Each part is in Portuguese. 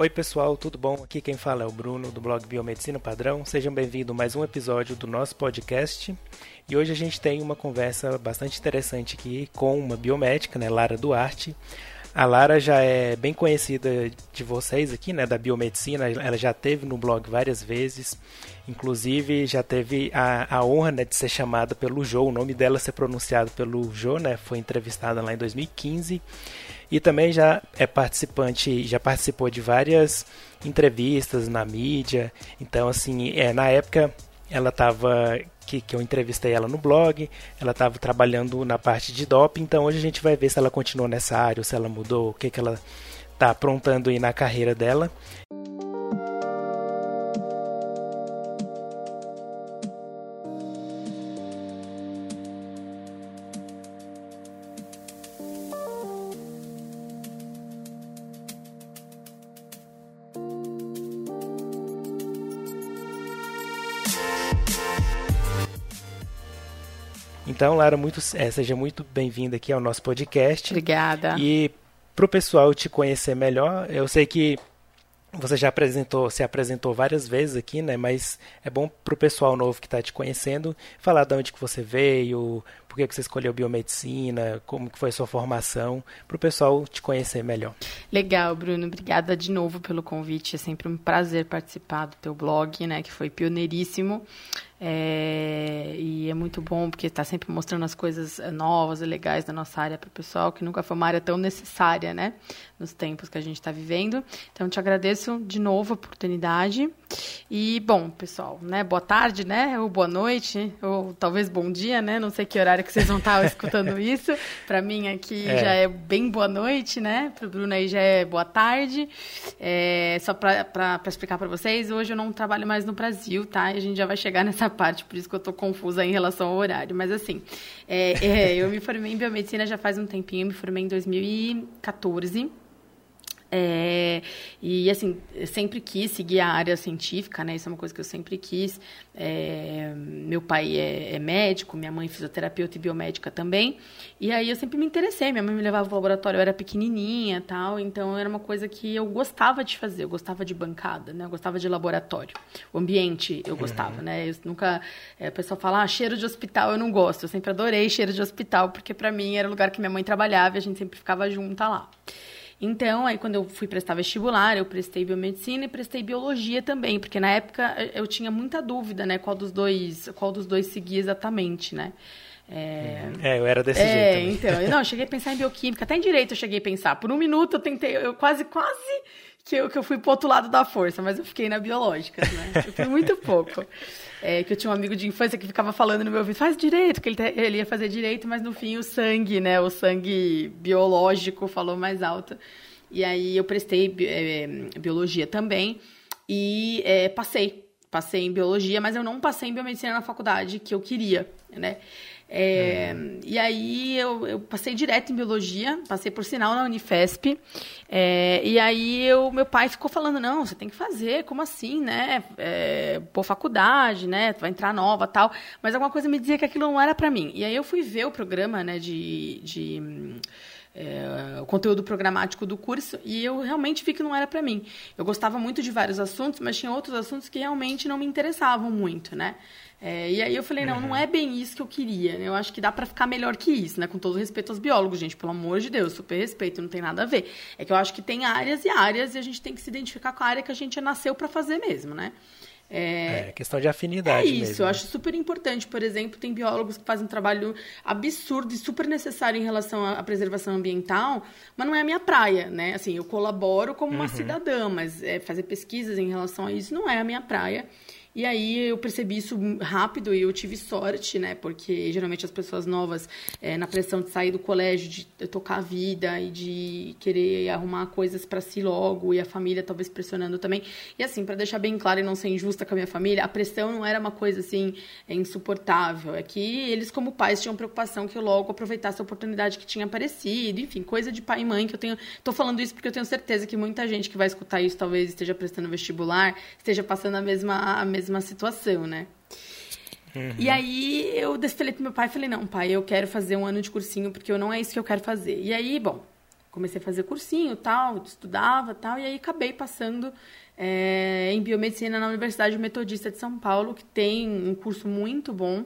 Oi pessoal, tudo bom? Aqui quem fala é o Bruno do blog Biomedicina Padrão. Sejam bem-vindos a mais um episódio do nosso podcast. E hoje a gente tem uma conversa bastante interessante aqui com uma biomédica, né, Lara Duarte. A Lara já é bem conhecida de vocês aqui, né, da biomedicina. Ela já teve no blog várias vezes. Inclusive já teve a, a honra né, de ser chamada pelo Jô, o nome dela ser pronunciado pelo Jô, né? Foi entrevistada lá em 2015 e também já é participante, já participou de várias entrevistas na mídia. Então, assim, é, na época ela estava que, que eu entrevistei ela no blog, ela estava trabalhando na parte de doping, então hoje a gente vai ver se ela continua nessa área ou se ela mudou, o que, que ela está aprontando aí na carreira dela. Então, Lara, muito, é, seja muito bem-vinda aqui ao nosso podcast. Obrigada. E para o pessoal te conhecer melhor, eu sei que você já apresentou, se apresentou várias vezes aqui, né? Mas é bom para o pessoal novo que está te conhecendo falar de onde que você veio, por que, você escolheu biomedicina, como que foi a sua formação, para o pessoal te conhecer melhor. Legal, Bruno. Obrigada de novo pelo convite. É sempre um prazer participar do teu blog, né? Que foi pioneiríssimo. É, e é muito bom porque está sempre mostrando as coisas eh, novas e legais da nossa área para o pessoal, que nunca foi uma área tão necessária, né? Nos tempos que a gente está vivendo. Então, te agradeço de novo a oportunidade. E, bom, pessoal, né? Boa tarde, né? Ou boa noite, ou talvez bom dia, né? Não sei que horário que vocês vão estar escutando isso. Para mim aqui é. já é bem boa noite, né? Para o Bruno aí já é boa tarde. É, só para explicar para vocês, hoje eu não trabalho mais no Brasil, tá? E a gente já vai chegar nessa parte, por isso que eu tô confusa em relação ao horário. Mas assim, é, é, eu me formei em biomedicina já faz um tempinho, eu me formei em 2014. É, e assim, sempre quis seguir a área científica, né? Isso é uma coisa que eu sempre quis. É, meu pai é, é, médico, minha mãe é fisioterapeuta e biomédica também. E aí eu sempre me interessei. Minha mãe me levava para o laboratório, eu era pequenininha, tal. Então era uma coisa que eu gostava de fazer. Eu gostava de bancada, né? Eu gostava de laboratório. O ambiente eu gostava, uhum. né? Eu nunca, é, o pessoal fala, ah, cheiro de hospital eu não gosto. Eu sempre adorei cheiro de hospital porque para mim era o lugar que minha mãe trabalhava e a gente sempre ficava junta lá. Então, aí quando eu fui prestar vestibular, eu prestei biomedicina e prestei biologia também, porque na época eu tinha muita dúvida, né, qual dos dois, qual dos dois seguia exatamente, né? É... é, eu era desse é, jeito. Então, não, eu cheguei a pensar em bioquímica, até em direito eu cheguei a pensar. Por um minuto eu tentei, eu quase, quase que eu, que eu fui pro outro lado da força, mas eu fiquei na biológica, né? Eu fui muito pouco. É, que eu tinha um amigo de infância que ficava falando no meu ouvido, faz direito, que ele, ele ia fazer direito, mas no fim o sangue, né, o sangue biológico falou mais alto. E aí eu prestei é, biologia também e é, passei. Passei em biologia, mas eu não passei em biomedicina na faculdade que eu queria, né? É. E aí eu, eu, passei direto em biologia, passei por sinal na Unifesp. É, e aí eu, meu pai ficou falando, não, você tem que fazer, como assim, né? É, pô, faculdade, né? Vai entrar nova tal. Mas alguma coisa me dizia que aquilo não era para mim. E aí eu fui ver o programa, né, de, de é, o conteúdo programático do curso e eu realmente vi que não era para mim. Eu gostava muito de vários assuntos, mas tinha outros assuntos que realmente não me interessavam muito, né? É, e aí eu falei, não, uhum. não é bem isso que eu queria. Eu acho que dá para ficar melhor que isso, né? Com todo respeito aos biólogos, gente, pelo amor de Deus, super respeito, não tem nada a ver. É que eu acho que tem áreas e áreas e a gente tem que se identificar com a área que a gente nasceu para fazer mesmo, né? É, é, questão de afinidade. É isso, mesmo. eu acho super importante. Por exemplo, tem biólogos que fazem um trabalho absurdo e super necessário em relação à preservação ambiental, mas não é a minha praia, né? Assim, eu colaboro como uma uhum. cidadã, mas é, fazer pesquisas em relação a isso não é a minha praia. E aí eu percebi isso rápido e eu tive sorte, né? Porque geralmente as pessoas novas, é, na pressão de sair do colégio, de tocar a vida e de querer arrumar coisas para si logo, e a família talvez pressionando também. E assim, para deixar bem claro e não ser injusta com a minha família, a pressão não era uma coisa assim é insuportável. É que eles, como pais, tinham preocupação que eu logo aproveitasse a oportunidade que tinha aparecido. Enfim, coisa de pai e mãe que eu tenho. Tô falando isso porque eu tenho certeza que muita gente que vai escutar isso talvez esteja prestando vestibular, esteja passando a mesma, a mesma mesma situação, né? Uhum. E aí eu falei pro meu pai, falei, não, pai, eu quero fazer um ano de cursinho, porque eu não é isso que eu quero fazer. E aí, bom, comecei a fazer cursinho tal, estudava tal, e aí acabei passando é, em biomedicina na Universidade Metodista de São Paulo, que tem um curso muito bom.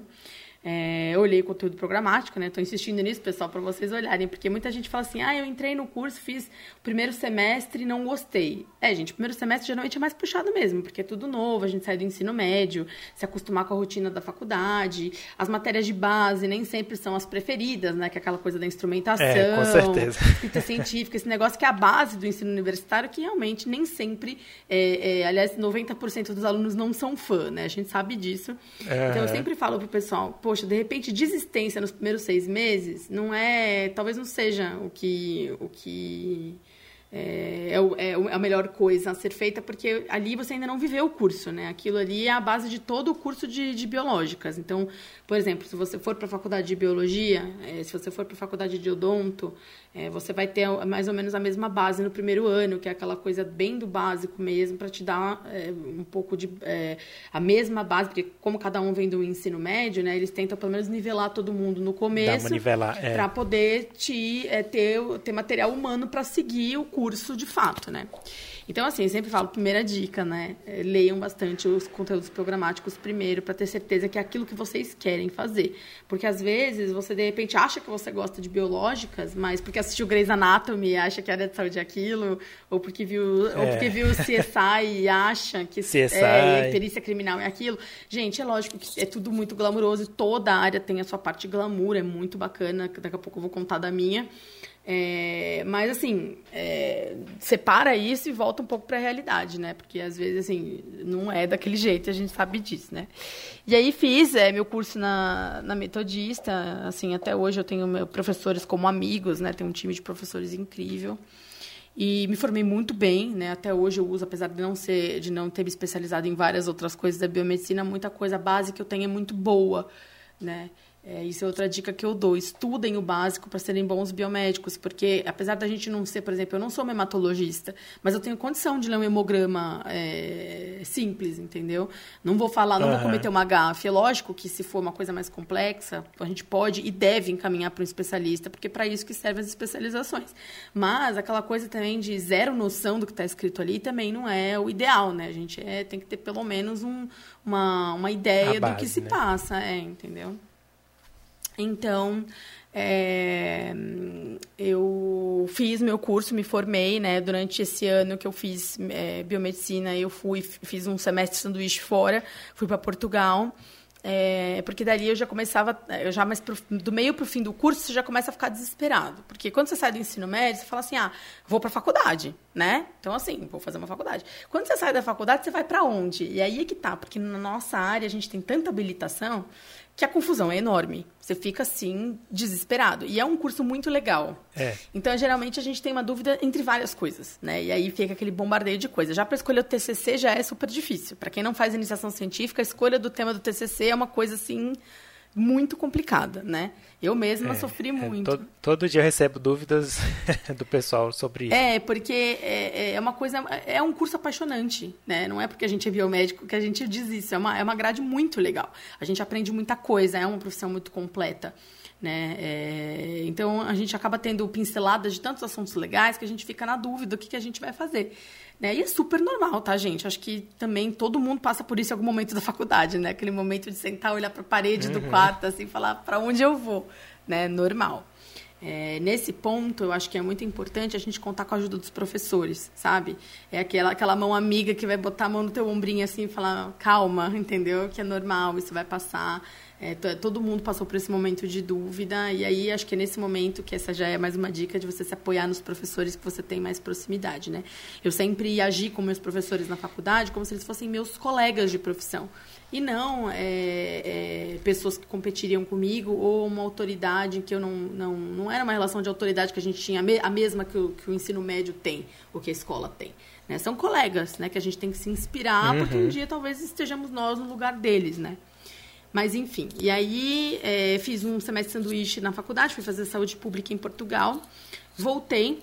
É, eu olhei conteúdo programático, né? Estou insistindo nisso, pessoal, para vocês olharem, porque muita gente fala assim: ah, eu entrei no curso, fiz o primeiro semestre e não gostei. É, gente, o primeiro semestre geralmente é mais puxado mesmo, porque é tudo novo, a gente sai do ensino médio, se acostumar com a rotina da faculdade, as matérias de base nem sempre são as preferidas, né? Que é aquela coisa da instrumentação, é, com certeza. escrita científica, esse negócio que é a base do ensino universitário, que realmente nem sempre, é, é, aliás, 90% dos alunos não são fã, né? A gente sabe disso. Então eu sempre falo pro pessoal, pô, poxa, de repente desistência nos primeiros seis meses não é, talvez não seja o que, o que é, é, é, a melhor coisa a ser feita, porque ali você ainda não viveu o curso, né? Aquilo ali é a base de todo o curso de, de biológicas. Então, por exemplo, se você for para a faculdade de biologia, é, se você for para a faculdade de odonto, é, você vai ter mais ou menos a mesma base no primeiro ano, que é aquela coisa bem do básico mesmo, para te dar é, um pouco de. É, a mesma base, porque como cada um vem do ensino médio, né? Eles tentam pelo menos nivelar todo mundo no começo. Para poder te, ter, ter material humano para seguir o curso curso de fato, né? Então, assim, sempre falo, primeira dica, né? É, leiam bastante os conteúdos programáticos primeiro, para ter certeza que é aquilo que vocês querem fazer. Porque às vezes você, de repente, acha que você gosta de biológicas, mas porque assistiu Grey's Anatomy acha que a área de saúde é aquilo, ou porque viu, é. ou porque viu CSI e acha que CSI. É, perícia criminal é aquilo. Gente, é lógico que é tudo muito glamuroso, toda área tem a sua parte glamour, é muito bacana. Daqui a pouco eu vou contar da minha. É, mas assim, é, separa isso e volta um pouco para a realidade, né? Porque às vezes assim não é daquele jeito, a gente sabe disso, né? E aí fiz é, meu curso na, na metodista, assim até hoje eu tenho meus professores como amigos, né? Tenho um time de professores incrível e me formei muito bem, né? Até hoje eu uso, apesar de não ser, de não ter me especializado em várias outras coisas da biomedicina, muita coisa básica que eu tenho é muito boa, né? É, isso é outra dica que eu dou. Estudem o básico para serem bons biomédicos, porque apesar da gente não ser, por exemplo, eu não sou hematologista, mas eu tenho condição de ler um hemograma é, simples, entendeu? Não vou falar, não uhum. vou cometer uma gafe. É lógico que se for uma coisa mais complexa, a gente pode e deve encaminhar para um especialista, porque é para isso que servem as especializações. Mas aquela coisa também de zero noção do que está escrito ali também não é o ideal, né? A gente é, tem que ter pelo menos um, uma, uma ideia base, do que se né? passa, é, entendeu? Então, é, eu fiz meu curso, me formei, né? Durante esse ano que eu fiz é, biomedicina, eu fui, fiz um semestre de sanduíche fora, fui para Portugal. É, porque dali eu já começava, eu já mais pro, do meio para o fim do curso, você já começa a ficar desesperado. Porque quando você sai do ensino médio, você fala assim: ah, vou para a faculdade, né? Então, assim, vou fazer uma faculdade. Quando você sai da faculdade, você vai para onde? E aí é que tá, porque na nossa área a gente tem tanta habilitação que a confusão é enorme. Você fica assim, desesperado. E é um curso muito legal. É. Então, geralmente, a gente tem uma dúvida entre várias coisas, né? E aí fica aquele bombardeio de coisas. Já para escolher o TCC já é super difícil. Para quem não faz iniciação científica, a escolha do tema do TCC é uma coisa assim muito complicada, né? Eu mesma é, sofri é, muito. É, todo, todo, dia eu recebo dúvidas do pessoal sobre isso. É, porque é, é, uma coisa, é um curso apaixonante, né? Não é porque a gente é biomédico que a gente diz isso. É uma, é uma grade muito legal. A gente aprende muita coisa, é uma profissão muito completa. Né? É, então a gente acaba tendo pinceladas de tantos assuntos legais que a gente fica na dúvida do que, que a gente vai fazer. Né? E é super normal, tá, gente? Acho que também todo mundo passa por isso em algum momento da faculdade, né? Aquele momento de sentar, olhar para a parede uhum. do quarto, assim, falar para onde eu vou, né? Normal. É, nesse ponto, eu acho que é muito importante a gente contar com a ajuda dos professores, sabe? É aquela, aquela mão amiga que vai botar a mão no teu ombrinho assim e falar, calma, entendeu? Que é normal, isso vai passar. É, todo mundo passou por esse momento de dúvida, e aí acho que é nesse momento que essa já é mais uma dica de você se apoiar nos professores que você tem mais proximidade, né? Eu sempre agi com meus professores na faculdade como se eles fossem meus colegas de profissão, e não é, é, pessoas que competiriam comigo ou uma autoridade que eu não, não... Não era uma relação de autoridade que a gente tinha, a mesma que o, que o ensino médio tem, ou que a escola tem. Né? São colegas, né? Que a gente tem que se inspirar, uhum. porque um dia talvez estejamos nós no lugar deles, né? Mas, enfim. E aí, é, fiz um semestre de sanduíche na faculdade, fui fazer saúde pública em Portugal. Voltei.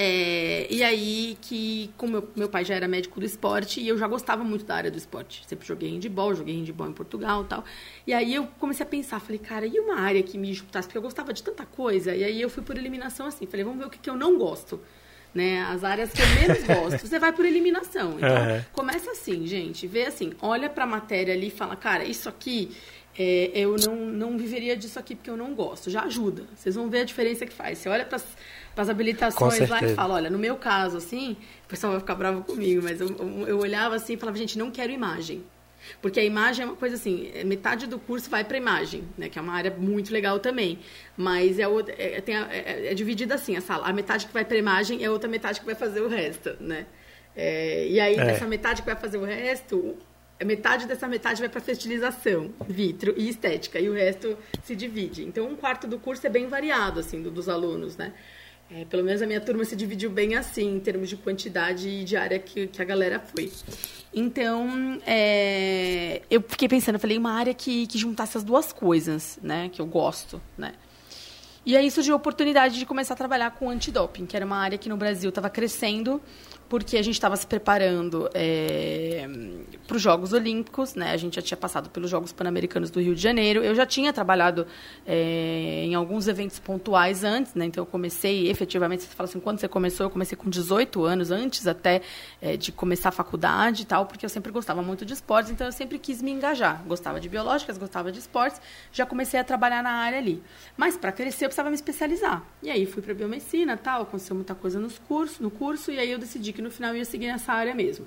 É, e aí que, como meu, meu pai já era médico do esporte, e eu já gostava muito da área do esporte. Sempre joguei handball, joguei handball em Portugal e tal. E aí eu comecei a pensar, falei, cara, e uma área que me disputasse? Porque eu gostava de tanta coisa. E aí eu fui por eliminação assim, falei, vamos ver o que, que eu não gosto. Né, as áreas que eu menos gosto, você vai por eliminação. Então, uhum. começa assim, gente, vê assim, olha pra matéria ali e fala, cara, isso aqui é, eu não, não viveria disso aqui porque eu não gosto. Já ajuda. Vocês vão ver a diferença que faz. Você olha para as habilitações lá e fala, olha, no meu caso, assim, o pessoal vai ficar bravo comigo, mas eu, eu olhava assim e falava, gente, não quero imagem. Porque a imagem é uma coisa assim, é, metade do curso vai para imagem, né, que é uma área muito legal também. Mas é, é, a, é, é dividida assim a sala. A metade que vai para imagem é a outra metade que vai fazer o resto, né? É, e aí, é. essa metade que vai fazer o resto, metade dessa metade vai para fertilização, vitro e estética, e o resto se divide. Então, um quarto do curso é bem variado, assim, do, dos alunos, né? É, pelo menos a minha turma se dividiu bem assim, em termos de quantidade e de área que, que a galera foi. Então, é, eu fiquei pensando, falei, uma área que, que juntasse as duas coisas, né? Que eu gosto, né? E aí surgiu a oportunidade de começar a trabalhar com antidoping, que era uma área que no Brasil estava crescendo porque a gente estava se preparando é, para os Jogos Olímpicos, né? A gente já tinha passado pelos Jogos Pan-Americanos do Rio de Janeiro. Eu já tinha trabalhado é, em alguns eventos pontuais antes, né? Então eu comecei, efetivamente, você fala assim, quando você começou? Eu comecei com 18 anos, antes até é, de começar a faculdade e tal, porque eu sempre gostava muito de esportes, então eu sempre quis me engajar. Gostava de biológicas, gostava de esportes, já comecei a trabalhar na área ali. Mas para crescer eu precisava me especializar. E aí fui para biomedicina, tal, aconteceu muita coisa nos cursos, no curso, e aí eu decidi que no final ia seguir nessa área mesmo.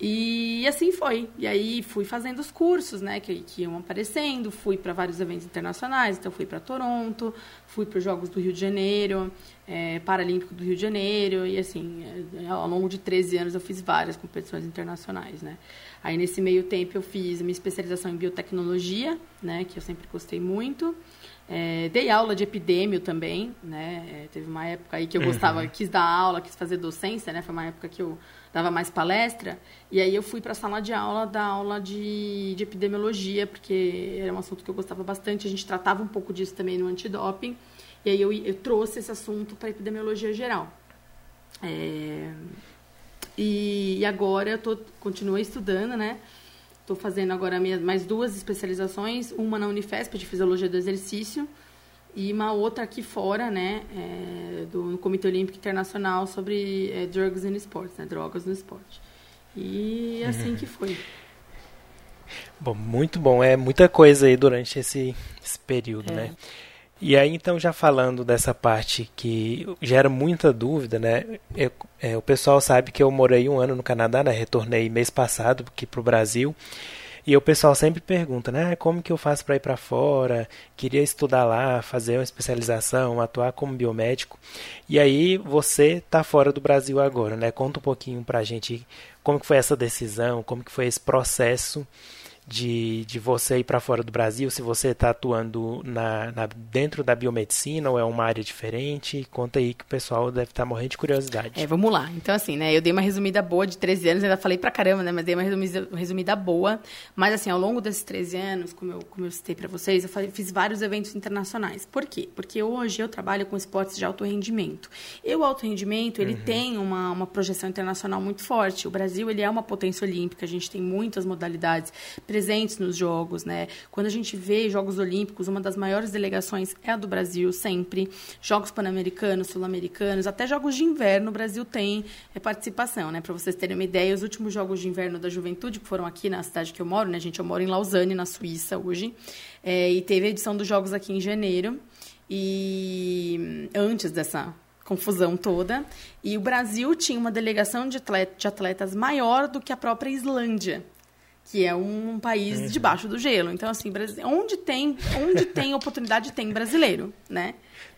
E assim foi. E aí fui fazendo os cursos, né, que, que iam aparecendo, fui para vários eventos internacionais, então fui para Toronto, fui para os Jogos do Rio de Janeiro, é, Paralímpico do Rio de Janeiro, e assim, é, ao longo de 13 anos eu fiz várias competições internacionais, né. Aí nesse meio tempo eu fiz minha especialização em biotecnologia, né, que eu sempre gostei muito. É, dei aula de epidêmio também, né? É, teve uma época aí que eu uhum. gostava, quis dar aula, quis fazer docência, né? Foi uma época que eu dava mais palestra. E aí eu fui para a sala de aula dar aula de, de epidemiologia, porque era um assunto que eu gostava bastante. A gente tratava um pouco disso também no antidoping. E aí eu, eu trouxe esse assunto para epidemiologia geral. É, e, e, agora eu tô, continuo estudando, né? Estou fazendo agora minha, mais duas especializações, uma na Unifesp de Fisiologia do Exercício e uma outra aqui fora, né, é, do no Comitê Olímpico Internacional sobre é, drugs in sports, né, drogas no esporte. E assim uhum. que foi. Bom, muito bom. É muita coisa aí durante esse, esse período, é. né? E aí, então, já falando dessa parte que gera muita dúvida, né? Eu, é, o pessoal sabe que eu morei um ano no Canadá, né? Retornei mês passado aqui para o Brasil. E o pessoal sempre pergunta, né? Como que eu faço para ir para fora? Queria estudar lá, fazer uma especialização, atuar como biomédico. E aí você está fora do Brasil agora, né? Conta um pouquinho para a gente como que foi essa decisão, como que foi esse processo de, de você ir para fora do Brasil, se você está atuando na, na, dentro da biomedicina ou é uma área diferente. Conta aí que o pessoal deve estar tá morrendo de curiosidade. É, vamos lá. Então, assim, né? Eu dei uma resumida boa de 13 anos, ainda falei pra caramba, né? Mas dei uma resumida, resumida boa. Mas, assim, ao longo desses 13 anos, como eu, como eu citei para vocês, eu fiz vários eventos internacionais. Por quê? Porque hoje eu trabalho com esportes de alto rendimento. E o alto rendimento, ele uhum. tem uma, uma projeção internacional muito forte. O Brasil, ele é uma potência olímpica, a gente tem muitas modalidades presentes nos Jogos, né? Quando a gente vê Jogos Olímpicos, uma das maiores delegações é a do Brasil, sempre. Jogos Pan-Americanos, Sul-Americanos, até Jogos de Inverno, o Brasil tem é, participação, né? Para vocês terem uma ideia, os últimos Jogos de Inverno da Juventude, que foram aqui na cidade que eu moro, né, gente? Eu moro em Lausanne, na Suíça, hoje. É, e teve a edição dos Jogos aqui em janeiro. E antes dessa confusão toda. E o Brasil tinha uma delegação de, atletas maior do que a própria Islândia que é um país uhum. debaixo do gelo. Então, assim, onde tem, onde tem oportunidade, tem brasileiro, né?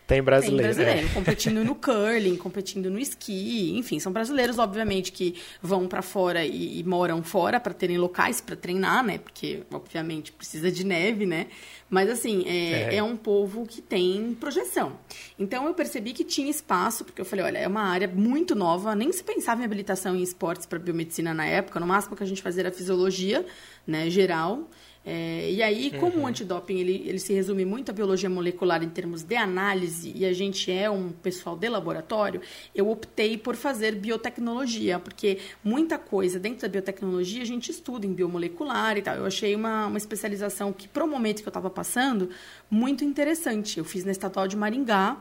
Tem brasileiro. Tem brasileiro, é. competindo no curling, competindo no esqui, enfim, são brasileiros, obviamente, que vão para fora e, e, moram fora para terem locais para treinar, né? Porque, obviamente, precisa de neve, né? Mas, assim, é, é. é, um povo que tem projeção. Então, eu percebi que tinha espaço, porque eu falei, olha, é uma área muito nova, nem se pensava em habilitação em esportes para biomedicina na época, no máximo que a gente fazia era fisiologia, né, geral. É, e aí, como uhum. o antidoping ele, ele se resume muito à biologia molecular em termos de análise, e a gente é um pessoal de laboratório, eu optei por fazer biotecnologia, porque muita coisa dentro da biotecnologia a gente estuda em biomolecular e tal. Eu achei uma, uma especialização que, para o momento que eu estava passando, muito interessante. Eu fiz na Estadual de Maringá.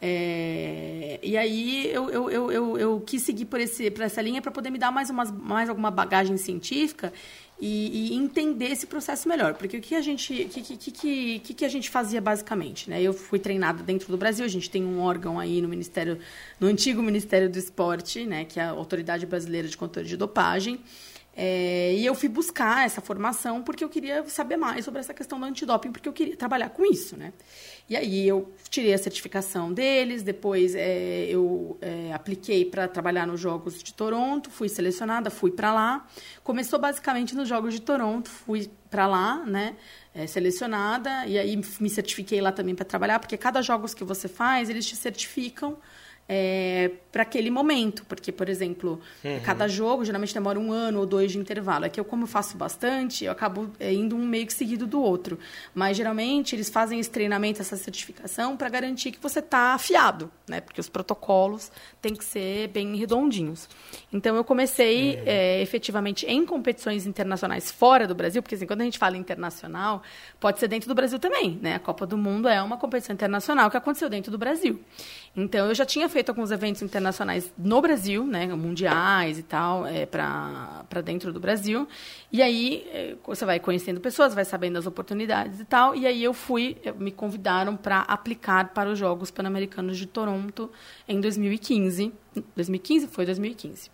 É, e aí eu, eu, eu, eu, eu quis seguir por, esse, por essa linha para poder me dar mais, umas, mais alguma bagagem científica e, e, entender esse processo melhor. Porque o que a gente, que, que, que, que, que a gente fazia basicamente? Né? Eu fui treinada dentro do Brasil, a gente tem um órgão aí no Ministério, no antigo Ministério do Esporte, né, que é a Autoridade Brasileira de Controle de Dopagem. É, e eu fui buscar essa formação porque eu queria saber mais sobre essa questão do antidoping, porque eu queria trabalhar com isso, né? E aí eu tirei a certificação deles, depois é, eu é, apliquei para trabalhar nos Jogos de Toronto, fui selecionada, fui para lá. Começou basicamente nos Jogos de Toronto, fui para lá, né? É, selecionada, e aí me certifiquei lá também para trabalhar, porque cada jogos que você faz, eles te certificam é, para aquele momento. Porque, por exemplo, uhum. cada jogo geralmente demora um ano ou dois de intervalo. É que eu, como eu faço bastante, eu acabo é, indo um meio que seguido do outro. Mas geralmente eles fazem esse treinamento, essa certificação, para garantir que você está afiado, né? Porque os protocolos têm que ser bem redondinhos. Então eu comecei uhum. é, efetivamente em competições internacionais fora do Brasil, porque assim, quando a gente fala internacional, pode ser dentro do Brasil também, né? A Copa do Mundo é uma competição internacional que aconteceu dentro do Brasil. Então eu já tinha feito alguns eventos internacionais no Brasil, né, mundiais e tal, é, para dentro do Brasil. E aí é, você vai conhecendo pessoas, vai sabendo as oportunidades e tal. E aí eu fui, me convidaram para aplicar para os Jogos Pan-Americanos de Toronto em 2015. 2015 foi 2015.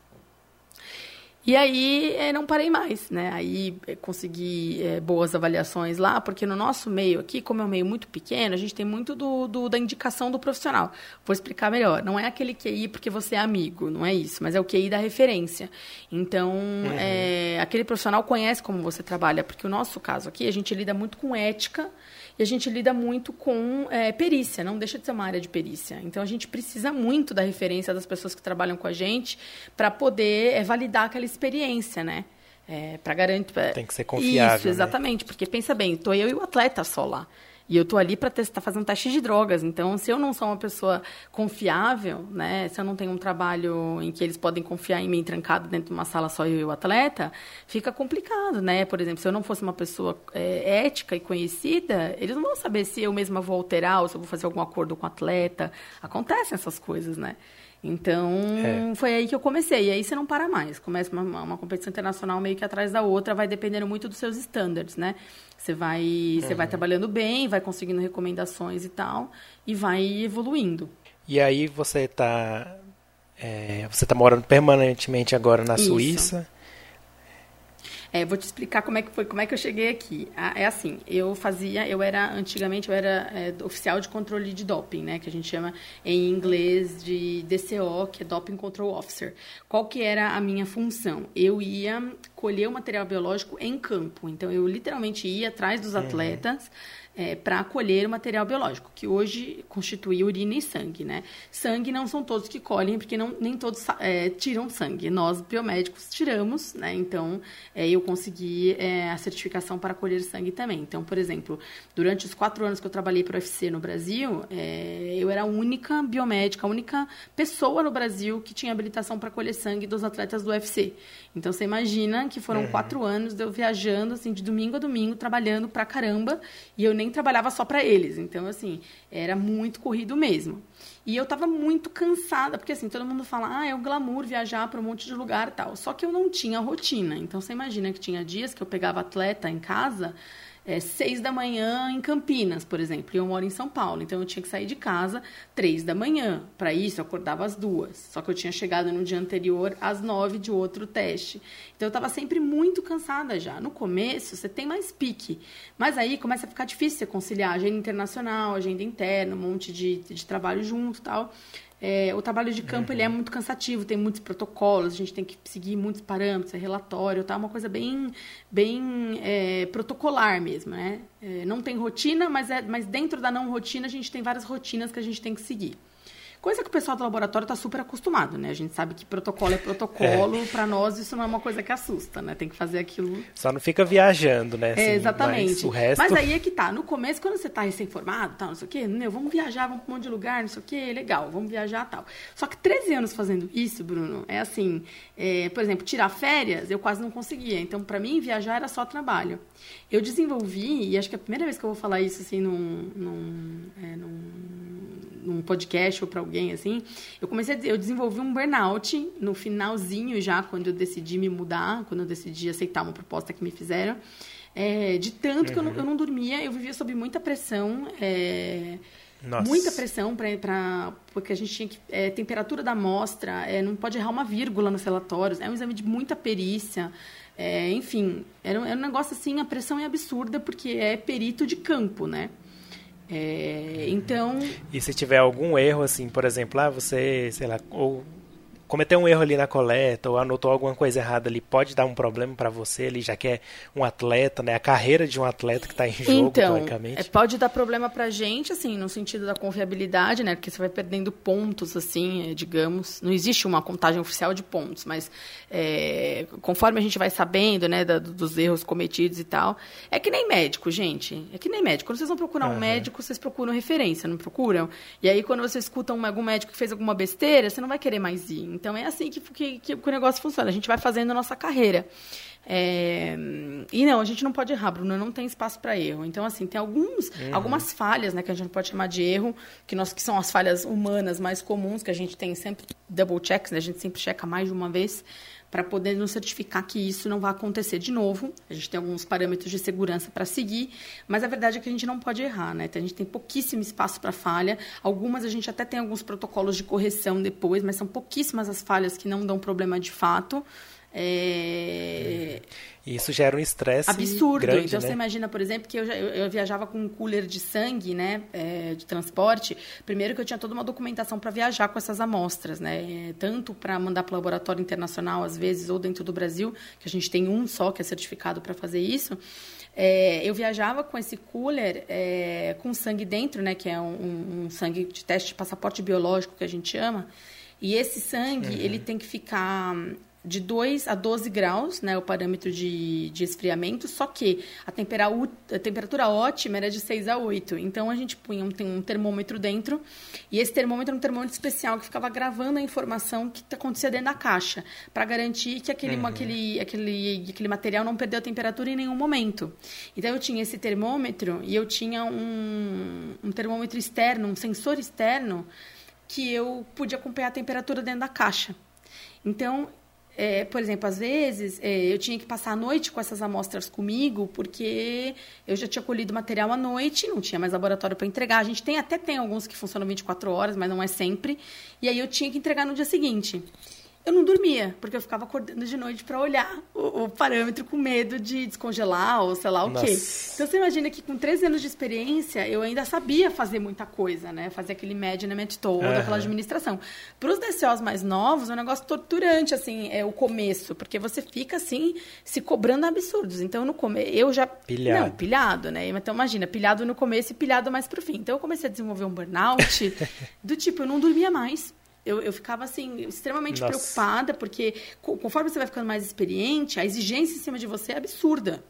E aí é, não parei mais, né? Aí é, consegui é, boas avaliações lá, porque no nosso meio aqui, como é um meio muito pequeno, a gente tem muito do, do, da indicação do profissional. Vou explicar melhor. Não é aquele QI porque você é amigo, não é isso, mas é o QI da referência. Então, uhum. aquele profissional conhece como você trabalha, porque o nosso caso aqui, a gente lida muito com ética e a gente lida muito com é, perícia, não deixa de ser uma área de perícia. Então a gente precisa muito da referência das pessoas que trabalham com a gente para poder é, validar aquela experiência, né? É, para garantir. Tem que ser confiável. Isso, né? exatamente. Né? Porque pensa bem, estou eu e o atleta só lá. E eu estou ali para testar, fazer um teste de drogas. Então, se eu não sou uma pessoa confiável, né, se eu não tenho um trabalho em que eles podem confiar em mim trancado dentro de uma sala só eu e o atleta, fica complicado, né? Por exemplo, se eu não fosse uma pessoa é, ética e conhecida, eles não vão saber se eu mesma vou alterar ou se eu vou fazer algum acordo com o atleta. Acontecem essas coisas, né? Então, é. foi aí que eu comecei. E aí você não para mais. Começa uma, uma, competição internacional meio que atrás da outra, vai dependendo muito dos seus standards, né? Você vai, uhum. você vai uhum. trabalhando bem, vai conseguindo recomendações e tal, e vai evoluindo. E aí você está é, você tá morando permanentemente agora na Isso. Suíça. É, vou te explicar como é que foi, como é que eu cheguei aqui. Ah, é assim, eu fazia, eu era antigamente eu era é, oficial de controle de doping, né, que a gente chama em inglês de DCO, que é Doping Control Officer. Qual que era a minha função? Eu ia colher o material biológico em campo. Então eu literalmente ia atrás dos uhum. atletas. Uhum é, para colher o material biológico, que hoje constitui urina e sangue. Né? Sangue não são todos que colhem, porque não, nem todos é, tiram sangue. Nós, biomédicos, tiramos, né? então é, eu consegui é, a certificação para colher sangue também. Então, por exemplo, durante os quatro anos que eu trabalhei para o UFC no Brasil, é, eu era a única biomédica, a única pessoa no Brasil que tinha habilitação para colher sangue dos atletas do UFC. Então, você imagina que foram uhum. quatro anos de eu viajando, assim, de domingo a domingo, trabalhando pra caramba, e eu nem trabalhava só para eles. Então, assim, era muito corrido mesmo. E eu tava muito cansada, porque assim, todo mundo fala, ah, é o glamour viajar para um monte de lugar tal. Só que eu não tinha rotina. Então, você imagina que tinha dias que eu pegava atleta em casa é, seis da manhã em Campinas, por exemplo, e eu moro em São Paulo, então eu tinha que sair de casa três da manhã. Para isso, eu acordava às duas. Só que eu tinha chegado no dia anterior às nove de outro teste. Então eu estava sempre muito cansada já. No começo, você tem mais pique, mas aí começa a ficar difícil você conciliar agenda internacional, agenda interna, um monte de, de trabalho junto tal. É, o trabalho de campo uhum. ele é muito cansativo, tem muitos protocolos, a gente tem que seguir muitos parâmetros, é relatório, tá? Uma coisa bem, bem é, protocolar mesmo, né? É, não tem rotina, mas, é, mas dentro da não rotina a gente tem várias rotinas que a gente tem que seguir. Coisa que o pessoal do laboratório está super acostumado, né? A gente sabe que protocolo é protocolo, é. para nós isso não é uma coisa que assusta, né? Tem que fazer aquilo. Só não fica viajando, né? Assim, é, exatamente. Mas, o resto... mas aí é que tá. No começo, quando você tá recém-formado, tal, não sei o quê, meu, vamos viajar, vamos para um monte de lugar, não sei o quê, legal, vamos viajar tal. Só que 13 anos fazendo isso, Bruno, é assim, é, por exemplo, tirar férias, eu quase não conseguia. Então, para mim, viajar era só trabalho. Eu desenvolvi, e acho que é a primeira vez que eu vou falar isso assim num, num, é, num num podcast ou para alguém assim, eu comecei a, eu desenvolvi um burnout no finalzinho já quando eu decidi me mudar, quando eu decidi aceitar uma proposta que me fizeram, é, de tanto uhum. que eu não, uhum. eu não, dormia, eu vivia sob muita pressão. É, muita pressão para porque a gente tinha que é, temperatura da amostra é, não pode errar uma vírgula nos relatórios é um exame de muita perícia é, enfim era era um negócio assim a pressão é absurda porque é perito de campo né é, então. E se tiver algum erro, assim, por exemplo, ah, você, sei lá, ou cometeu um erro ali na coleta ou anotou alguma coisa errada ali, pode dar um problema para você ali, já que é um atleta, né? A carreira de um atleta que está em jogo, então, teoricamente. É, pode dar problema pra gente, assim, no sentido da confiabilidade, né? Porque você vai perdendo pontos, assim, é, digamos. Não existe uma contagem oficial de pontos, mas é, conforme a gente vai sabendo, né, da, dos erros cometidos e tal. É que nem médico, gente. É que nem médico. Quando vocês vão procurar uhum. um médico, vocês procuram referência, não procuram? E aí, quando você escuta um, algum médico que fez alguma besteira, você não vai querer mais ir. Então, é assim que, que, que o negócio funciona. A gente vai fazendo a nossa carreira. É... E não, a gente não pode errar, Bruno, não tem espaço para erro. Então, assim, tem alguns, uhum. algumas falhas, né, que a gente pode chamar de erro, que, nós, que são as falhas humanas mais comuns, que a gente tem sempre double checks, né, a gente sempre checa mais de uma vez para poder nos certificar que isso não vai acontecer de novo. A gente tem alguns parâmetros de segurança para seguir, mas a verdade é que a gente não pode errar, né? Então, a gente tem pouquíssimo espaço para falha. Algumas a gente até tem alguns protocolos de correção depois, mas são pouquíssimas as falhas que não dão problema de fato. É... E isso gera um estresse absurdo. Grande, então né? você imagina, por exemplo, que eu, eu, eu viajava com um cooler de sangue, né, é, de transporte. Primeiro que eu tinha toda uma documentação para viajar com essas amostras, né, é, tanto para mandar para o laboratório internacional às vezes ou dentro do Brasil, que a gente tem um só que é certificado para fazer isso. É, eu viajava com esse cooler é, com sangue dentro, né, que é um, um sangue de teste de passaporte biológico que a gente chama. E esse sangue, uhum. ele tem que ficar de 2 a 12 graus, né, o parâmetro de, de esfriamento, só que a, tempera, a temperatura ótima era de 6 a 8. Então a gente punha um, um termômetro dentro, e esse termômetro era um termômetro especial que ficava gravando a informação que acontecia dentro da caixa, para garantir que aquele, uhum. aquele, aquele, aquele material não perdeu a temperatura em nenhum momento. Então eu tinha esse termômetro e eu tinha um, um termômetro externo, um sensor externo, que eu podia acompanhar a temperatura dentro da caixa. Então, é, por exemplo, às vezes é, eu tinha que passar a noite com essas amostras comigo, porque eu já tinha colhido material à noite, não tinha mais laboratório para entregar. A gente tem até tem alguns que funcionam 24 horas, mas não é sempre. E aí eu tinha que entregar no dia seguinte eu não dormia, porque eu ficava acordando de noite para olhar o, o, parâmetro com medo de descongelar ou sei lá o Nossa. quê. Então você imagina que com 13 anos de experiência, eu ainda sabia fazer muita coisa, né? Fazer aquele management todo, uhum. aquela administração. Para os DCOs mais novos, é um negócio torturante, assim, é o começo, porque você fica, assim, se cobrando absurdos. Então, no começo, eu já... Pilhado. Não, pilhado, né? Então, imagina, pilhado no começo e pilhado mais pro fim. Então, eu comecei a desenvolver um burnout do tipo, eu não dormia mais eu, eu ficava, assim, extremamente Nossa. preocupada, porque conforme você vai ficando mais experiente, a exigência em cima de você é absurda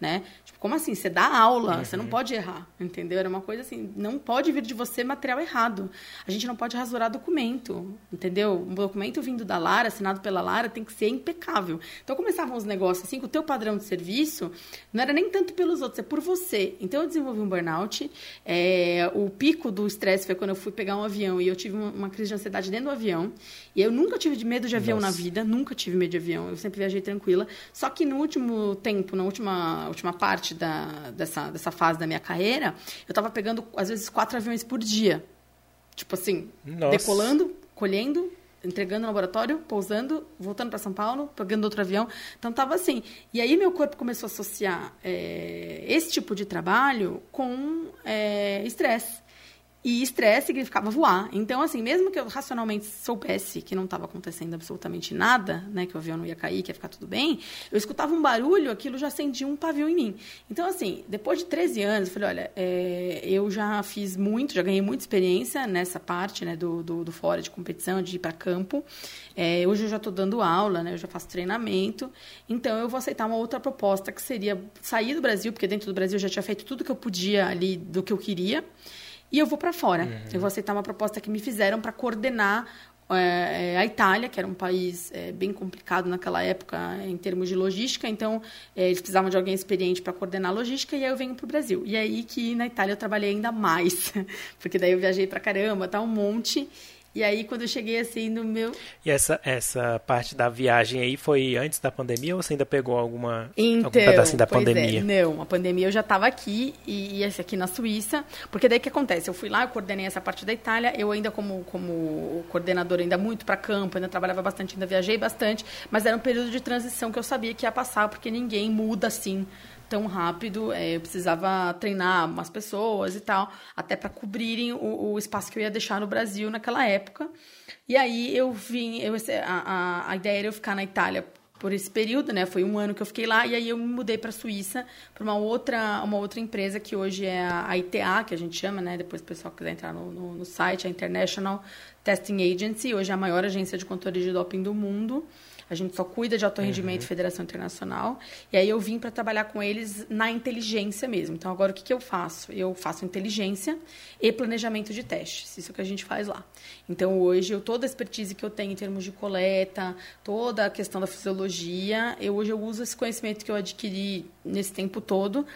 né? Tipo, como assim? Você dá aula, uhum. você não pode errar, entendeu? Era uma coisa assim, não pode vir de você material errado. A gente não pode rasurar documento, entendeu? Um documento vindo da Lara, assinado pela Lara, tem que ser impecável. Então, começavam os negócios assim, com o teu padrão de serviço, não era nem tanto pelos outros, é por você. Então, eu desenvolvi um burnout. É, o pico do estresse foi quando eu fui pegar um avião e eu tive uma, uma crise de ansiedade dentro do avião. E eu nunca tive medo de avião Nossa. na vida, nunca tive medo de avião. Eu sempre viajei tranquila. Só que no último tempo, na última última parte da, dessa, dessa fase da minha carreira, eu estava pegando, às vezes, quatro aviões por dia. Tipo assim, Nossa. decolando, colhendo, entregando no laboratório, pousando, voltando para São Paulo, pegando outro avião. Então estava assim. E aí meu corpo começou a associar é, esse tipo de trabalho com é, estresse. E estresse significava voar. Então, assim, mesmo que eu racionalmente soubesse que não estava acontecendo absolutamente nada, né, que o avião não ia cair, que ia ficar tudo bem, eu escutava um barulho, aquilo já acendia um pavio em mim. Então, assim, depois de 13 anos, eu falei, olha, é, eu já fiz muito, já ganhei muita experiência nessa parte, né, do, do, do fora de competição, de ir para campo. É, hoje eu já estou dando aula, né, eu já faço treinamento. Então, eu vou aceitar uma outra proposta, que seria sair do Brasil, porque dentro do Brasil eu já tinha feito tudo que eu podia ali, do que eu queria e eu vou para fora. Uhum. Eu vou aceitar uma proposta que me fizeram para coordenar é, a Itália, que era um país é, bem complicado naquela época em termos de logística, então é, eles precisavam de alguém experiente para coordenar a logística e aí eu venho para o Brasil. E aí que na Itália eu trabalhei ainda mais, porque daí eu viajei para caramba, tá um monte. E aí, quando eu cheguei assim no meu. E essa, essa parte da viagem aí foi antes da pandemia ou você ainda pegou alguma então, algum pedacinho da é, pandemia? É. Não, a pandemia eu já estava aqui e, e aqui na Suíça. Porque daí o que acontece? Eu fui lá, eu coordenei essa parte da Itália. Eu ainda, como, como coordenadora, ainda muito para campo, ainda trabalhava bastante, ainda viajei bastante. Mas era um período de transição que eu sabia que ia passar, porque ninguém muda assim tão rápido. É, eu precisava treinar umas pessoas e tal, até para cobrirem o, o, espaço que eu ia deixar no Brasil naquela época. E aí eu vim, eu, a, a, a ideia era eu ficar na Itália por esse período, né? Foi um ano que eu fiquei lá e aí eu me mudei para a Suíça para uma outra, uma outra empresa que hoje é a ITA, que a gente chama, né? Depois o pessoal quiser entrar no, no, no site, a International Testing Agency, hoje é a maior agência de controle de doping do mundo. A gente só cuida de alto rendimento uhum. Federação Internacional. E aí eu vim para trabalhar com eles na inteligência mesmo. Então agora o que, que eu faço? Eu faço inteligência e planejamento de testes. Isso que a gente faz lá. Então hoje eu toda a expertise que eu tenho em termos de coleta, toda a questão da fisiologia, eu hoje eu uso esse conhecimento que eu adquiri nesse tempo todo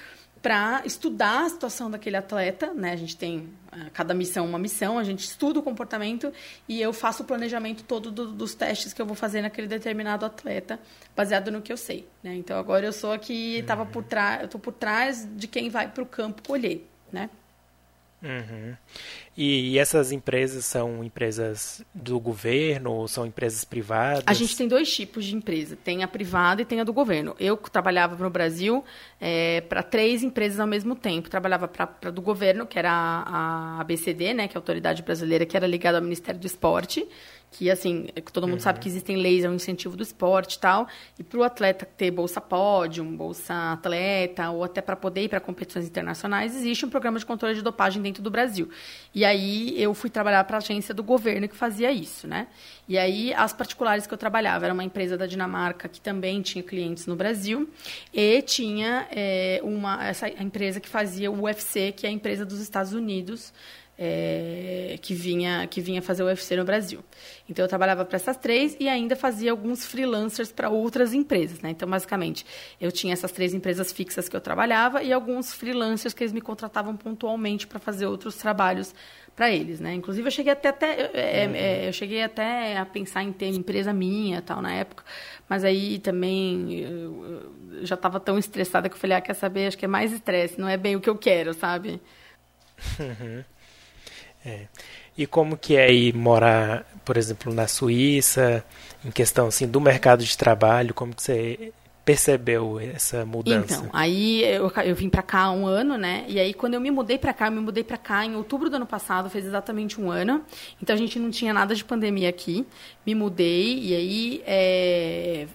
para estudar a situação daquele atleta, né? A gente tem uh, cada missão uma missão, a gente estuda o comportamento e eu faço o planejamento todo do, dos testes que eu vou fazer naquele determinado atleta, baseado no que eu sei, né? Então agora eu sou aqui, estava por trás, eu tô por trás de quem vai para o campo colher, né? Uhum. E, e, essas empresas são empresas do governo ou são empresas privadas? A gente tem dois tipos de empresa. Tem a privada e tem a do governo. Eu trabalhava no Brasil é, para três empresas ao mesmo tempo. Trabalhava para a do governo, que era a, a ABCD, né, que é a autoridade brasileira, que era ligada ao Ministério do Esporte que assim, é todo mundo uhum. sabe que existem leis ao incentivo do esporte e tal, e para o atleta ter bolsa pódium, bolsa atleta, ou até para poder ir para competições internacionais, existe um programa de controle de dopagem dentro do Brasil. E aí eu fui trabalhar para a agência do governo que fazia isso, né? E aí as particulares que eu trabalhava era uma empresa da Dinamarca que também tinha clientes no Brasil e tinha é, uma essa empresa que fazia o UFC, que é a empresa dos Estados Unidos é, que, vinha, que vinha fazer o UFC no Brasil. Então, eu trabalhava para essas três e ainda fazia alguns freelancers para outras empresas. Né? Então, basicamente, eu tinha essas três empresas fixas que eu trabalhava e alguns freelancers que eles me contratavam pontualmente para fazer outros trabalhos para eles, né? Inclusive eu cheguei até, até é, uhum. é, eu cheguei até a pensar em ter empresa minha, tal, na época, mas aí também eu, eu já estava tão estressada que eu falei, ah, quer saber? Acho que é mais estresse, não é bem o que eu quero, sabe? Uhum. É. E como que é ir morar, por exemplo, na Suíça, em questão assim do mercado de trabalho, como que você percebeu essa mudança? Então, aí eu, eu vim para cá há um ano, né? E aí quando eu me mudei para cá, eu me mudei para cá em outubro do ano passado, fez exatamente um ano. Então a gente não tinha nada de pandemia aqui. Me mudei e aí é,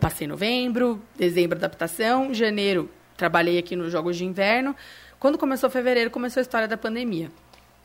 passei novembro, dezembro adaptação, janeiro trabalhei aqui nos Jogos de Inverno. Quando começou fevereiro, começou a história da pandemia.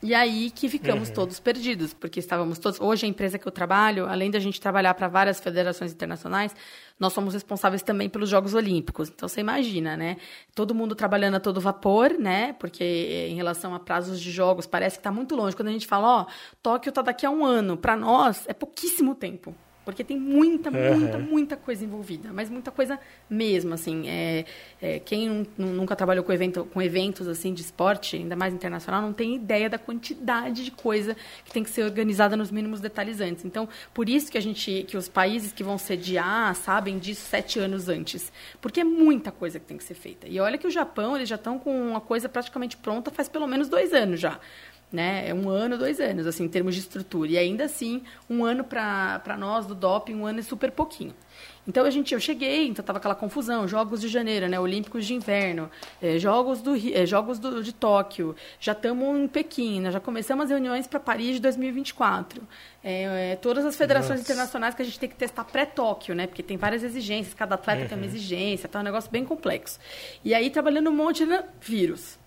E aí que ficamos uhum. todos perdidos, porque estávamos todos. Hoje, a empresa que eu trabalho, além da gente trabalhar para várias federações internacionais, nós somos responsáveis também pelos Jogos Olímpicos. Então, você imagina, né? Todo mundo trabalhando a todo vapor, né? Porque em relação a prazos de jogos, parece que está muito longe. Quando a gente fala, ó, Tóquio está daqui a um ano, para nós é pouquíssimo tempo. Porque tem muita, muita, uhum. muita coisa envolvida. Mas muita coisa mesmo, assim. É, é, quem nunca trabalhou com, evento, com eventos, assim, de esporte, ainda mais internacional, não tem ideia da quantidade de coisa que tem que ser organizada nos mínimos detalhizantes. Então, por isso que a gente, que os países que vão sediar sabem disso sete anos antes. Porque é muita coisa que tem que ser feita. E olha que o Japão, eles já estão com uma coisa praticamente pronta faz pelo menos dois anos já né? É um ano, dois anos, assim, em termos de estrutura. E ainda assim, um ano para nós do doping, um ano é super pouquinho. Então a gente, eu cheguei, então tava aquela confusão, Jogos de Janeiro, né, Olímpicos de Inverno, é, Jogos do é, Jogos do, de Tóquio, já estamos em Pequim, né, já começamos as reuniões para Paris de 2024. É, é, todas as federações Nossa. internacionais que a gente tem que testar pré-Tóquio, né? Porque tem várias exigências, cada atleta uhum. tem uma uhum. exigência, tá um negócio bem complexo. E aí trabalhando um monte de vírus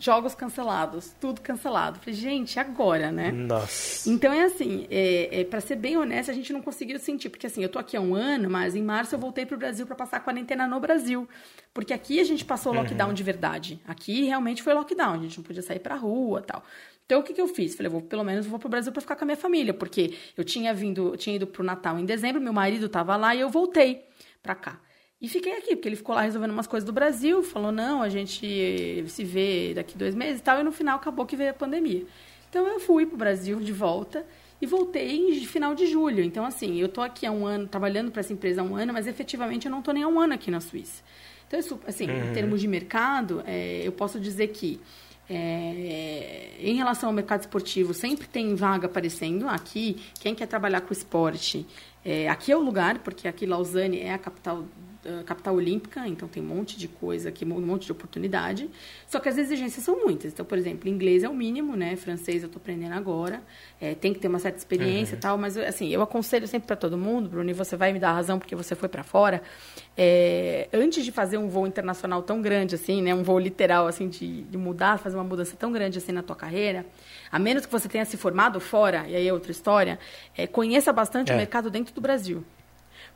jogos cancelados, tudo cancelado. Falei, gente, agora, né? Nossa. Então é assim, é, é para ser bem honesta, a gente não conseguiu sentir, porque assim, eu tô aqui há um ano, mas em março eu voltei pro Brasil para passar a quarentena no Brasil. Porque aqui a gente passou lockdown uhum. de verdade. Aqui realmente foi lockdown, a gente não podia sair pra rua tal. Então o que, que eu fiz? Falei, vou, pelo menos vou pro Brasil para ficar com a minha família, porque eu tinha vindo, tinha ido pro Natal em dezembro, meu marido tava lá e eu voltei para cá. E fiquei aqui, porque ele ficou lá resolvendo umas coisas do Brasil, falou, não, a gente se vê daqui dois meses e tal, e no final acabou que veio a pandemia. Então eu fui pro Brasil de volta e voltei em final de julho. Então, assim, eu tô aqui há um ano, trabalhando para essa empresa há um ano, mas efetivamente eu não tô nem há um ano aqui na Suíça. Então, isso, assim, uhum. em termos de mercado, é, eu posso dizer que é, em relação ao mercado esportivo, sempre tem vaga aparecendo. Aqui, quem quer trabalhar com esporte, é, aqui é o lugar, porque aqui Lausanne é a capital capital olímpica, então tem um monte de coisa aqui, um monte de oportunidade. Só que as exigências são muitas. Então, por exemplo, inglês é o mínimo, né? Francês eu estou aprendendo agora. É, tem que ter uma certa experiência e uhum. tal. Mas, assim, eu aconselho sempre para todo mundo, Bruno, e você vai me dar razão porque você foi para fora. É, antes de fazer um voo internacional tão grande assim, né? Um voo literal, assim, de, de mudar, fazer uma mudança tão grande assim na tua carreira, a menos que você tenha se formado fora, e aí é outra história, é, conheça bastante é. o mercado dentro do Brasil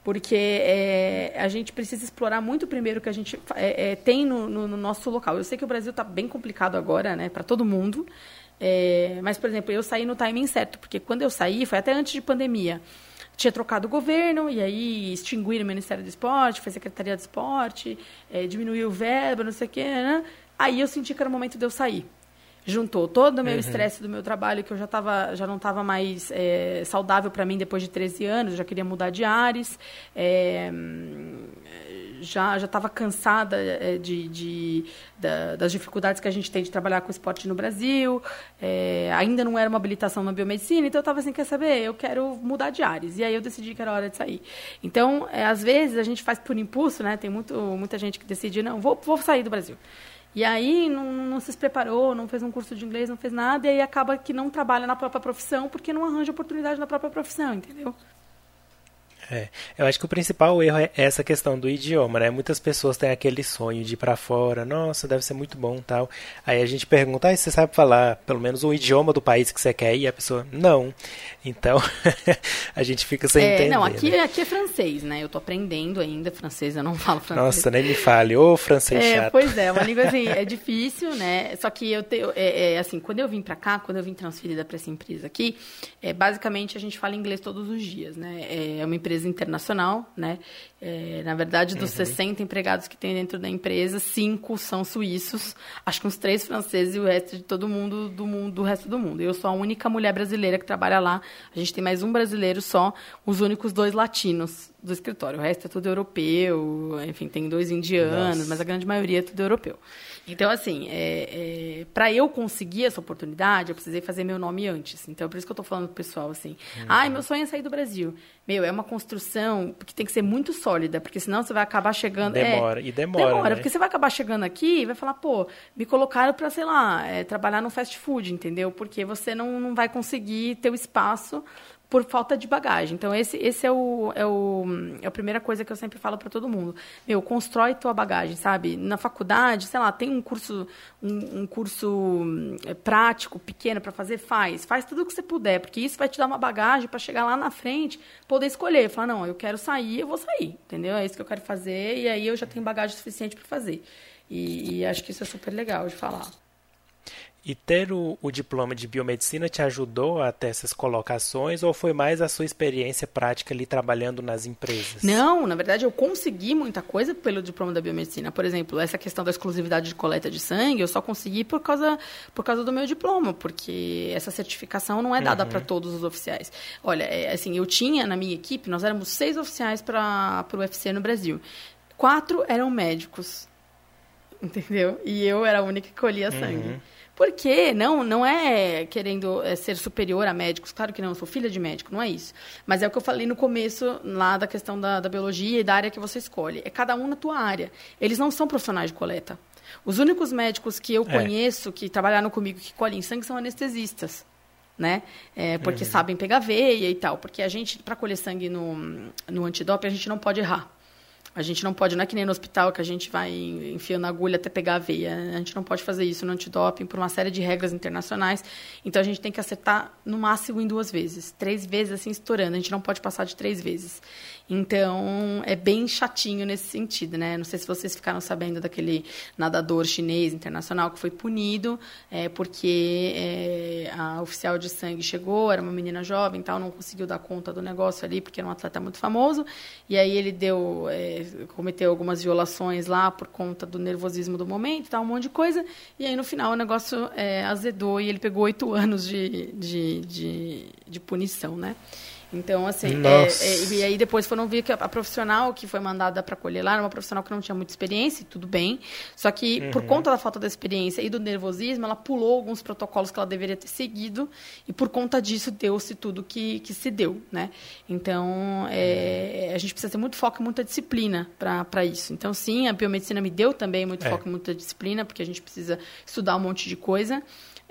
porque é, a gente precisa explorar muito primeiro o que a gente é, é, tem no, no, no, nosso local. Eu sei que o Brasil está bem complicado agora, né, para todo mundo, é, mas, por exemplo, eu saí no timing certo, porque quando eu saí, foi até antes de pandemia, tinha trocado o governo, e aí extinguiram o Ministério do Esporte, foi Secretaria do Esporte, é, diminuiu o verbo, não sei o quê, né? Aí eu senti que era o momento de eu sair juntou todo o meu uhum. estresse uhum. do meu trabalho, que eu já, tava, já não estava mais é, saudável para mim depois de 13 anos, eu já queria mudar de ares, é, já estava cansada é, de, de da, das dificuldades que a gente tem de trabalhar com esporte no Brasil, é, ainda não era uma habilitação na biomedicina, então eu estava assim, quer saber, eu quero mudar de ares, e aí eu decidi que era hora de sair. Então, às vezes, a gente faz por impulso, né, tem muito, muita gente que decide, não, vou, vou sair do Brasil. E aí não, não, se preparou, não fez um curso de inglês, não fez nada, e aí acaba que não trabalha na própria profissão porque não arranja oportunidade na própria profissão, entendeu? É, eu acho que o principal erro é essa questão do idioma, né? Muitas pessoas têm aquele sonho de ir para fora, nossa, deve ser muito bom tal. Aí a gente pergunta, ah, você sabe falar pelo menos o idioma do país que você quer ir? E a pessoa, não. Então, a gente fica sem é, entender. Não, aqui, né? aqui é francês, né? Eu tô aprendendo ainda francês, eu não falo francês. Nossa, nem me fale, ô francês é, chato. Pois é, uma língua assim, é difícil, né? Só que eu tenho, é, é, assim, quando eu vim para cá, quando eu vim transferida para essa empresa aqui, é, basicamente a gente fala inglês todos os dias, né? É uma empresa internacional né? É, na verdade, dos uhum. 60 empregados que tem dentro da empresa, cinco são suíços, acho que uns três franceses e o resto de todo mundo do mundo, do resto do mundo. Eu sou a única mulher brasileira que trabalha lá. A gente tem mais um brasileiro só, os únicos dois latinos do escritório. O resto é tudo europeu, enfim, tem dois indianos, Nossa. mas a grande maioria é tudo europeu. Então, assim, é, é, para eu conseguir essa oportunidade, eu precisei fazer meu nome antes. Então, é por isso que eu estou falando pro pessoal, assim, uhum. ai, meu sonho é sair do Brasil. Meu, é uma construção que tem que ser muito sólida, porque senão você vai acabar chegando... É, demora, é, e demora, Demora, né? porque você vai acabar chegando aqui e vai falar, pô, me colocaram para, sei lá, é, trabalhar no fast food, entendeu? Porque você não, não vai conseguir ter o espaço por falta de bagagem. Então, esse, esse é, o, é, o, é a primeira coisa que eu sempre falo para todo mundo. Meu, constrói tua bagagem, sabe? Na faculdade, sei lá, tem um curso, um, um curso é, prático, pequeno para fazer, faz. Faz tudo o que você puder, porque isso vai te dar uma bagagem para chegar lá na frente, poder escolher. Falar, não, eu quero sair, eu vou sair, entendeu? É isso que eu quero fazer, e aí eu já tenho bagagem suficiente para fazer. E, e acho que isso é super legal de falar. E ter o, o, diploma de biomedicina te ajudou a ter essas colocações ou foi mais a sua experiência prática ali trabalhando nas empresas? Não, na verdade eu consegui muita coisa pelo diploma da biomedicina. Por exemplo, essa questão da exclusividade de coleta de sangue, eu só consegui por causa, por causa do meu diploma, porque essa certificação não é dada uhum. para todos os oficiais. Olha, é, assim, eu tinha na minha equipe, nós éramos seis oficiais para o UFC no Brasil. Quatro eram médicos, entendeu? E eu era a única que colhia sangue. Porque não, não é querendo é, ser superior a médicos, claro que não, eu sou filha de médico, não é isso. Mas é o que eu falei no começo lá da questão da, da biologia e da área que você escolhe. É cada um na tua área. Eles não são profissionais de coleta. Os únicos médicos que eu é. conheço que trabalharam comigo que colhem sangue são anestesistas né? É, porque uhum. sabem pegar veia e tal. Porque a gente, para colher sangue no, no antidoping, a gente não pode errar. A gente não pode, não é que nem no hospital que a gente vai enfiando a agulha até pegar a veia. A gente não pode fazer isso no antidoping por uma série de regras internacionais. Então a gente tem que acertar no máximo em duas vezes. Três vezes assim estourando. A gente não pode passar de três vezes. Então, é bem chatinho nesse sentido, né? Não sei se vocês ficaram sabendo daquele nadador chinês internacional que foi punido é, porque é, a oficial de sangue chegou, era uma menina jovem tal, não conseguiu dar conta do negócio ali porque era um atleta muito famoso. E aí ele deu, é, cometeu algumas violações lá por conta do nervosismo do momento, tal, um monte de coisa. E aí no final o negócio é, azedou e ele pegou oito anos de, de, de, de punição, né? Então, assim, é, é, e aí depois foram ver que a, a profissional que foi mandada para colher lá era uma profissional que não tinha muita experiência, e tudo bem. Só que, uhum. por conta da falta da experiência e do nervosismo, ela pulou alguns protocolos que ela deveria ter seguido, e por conta disso deu-se tudo que, que se deu, né? Então, é, a gente precisa ter muito foco e muita disciplina para isso. Então, sim, a biomedicina me deu também muito é. foco e muita disciplina, porque a gente precisa estudar um monte de coisa.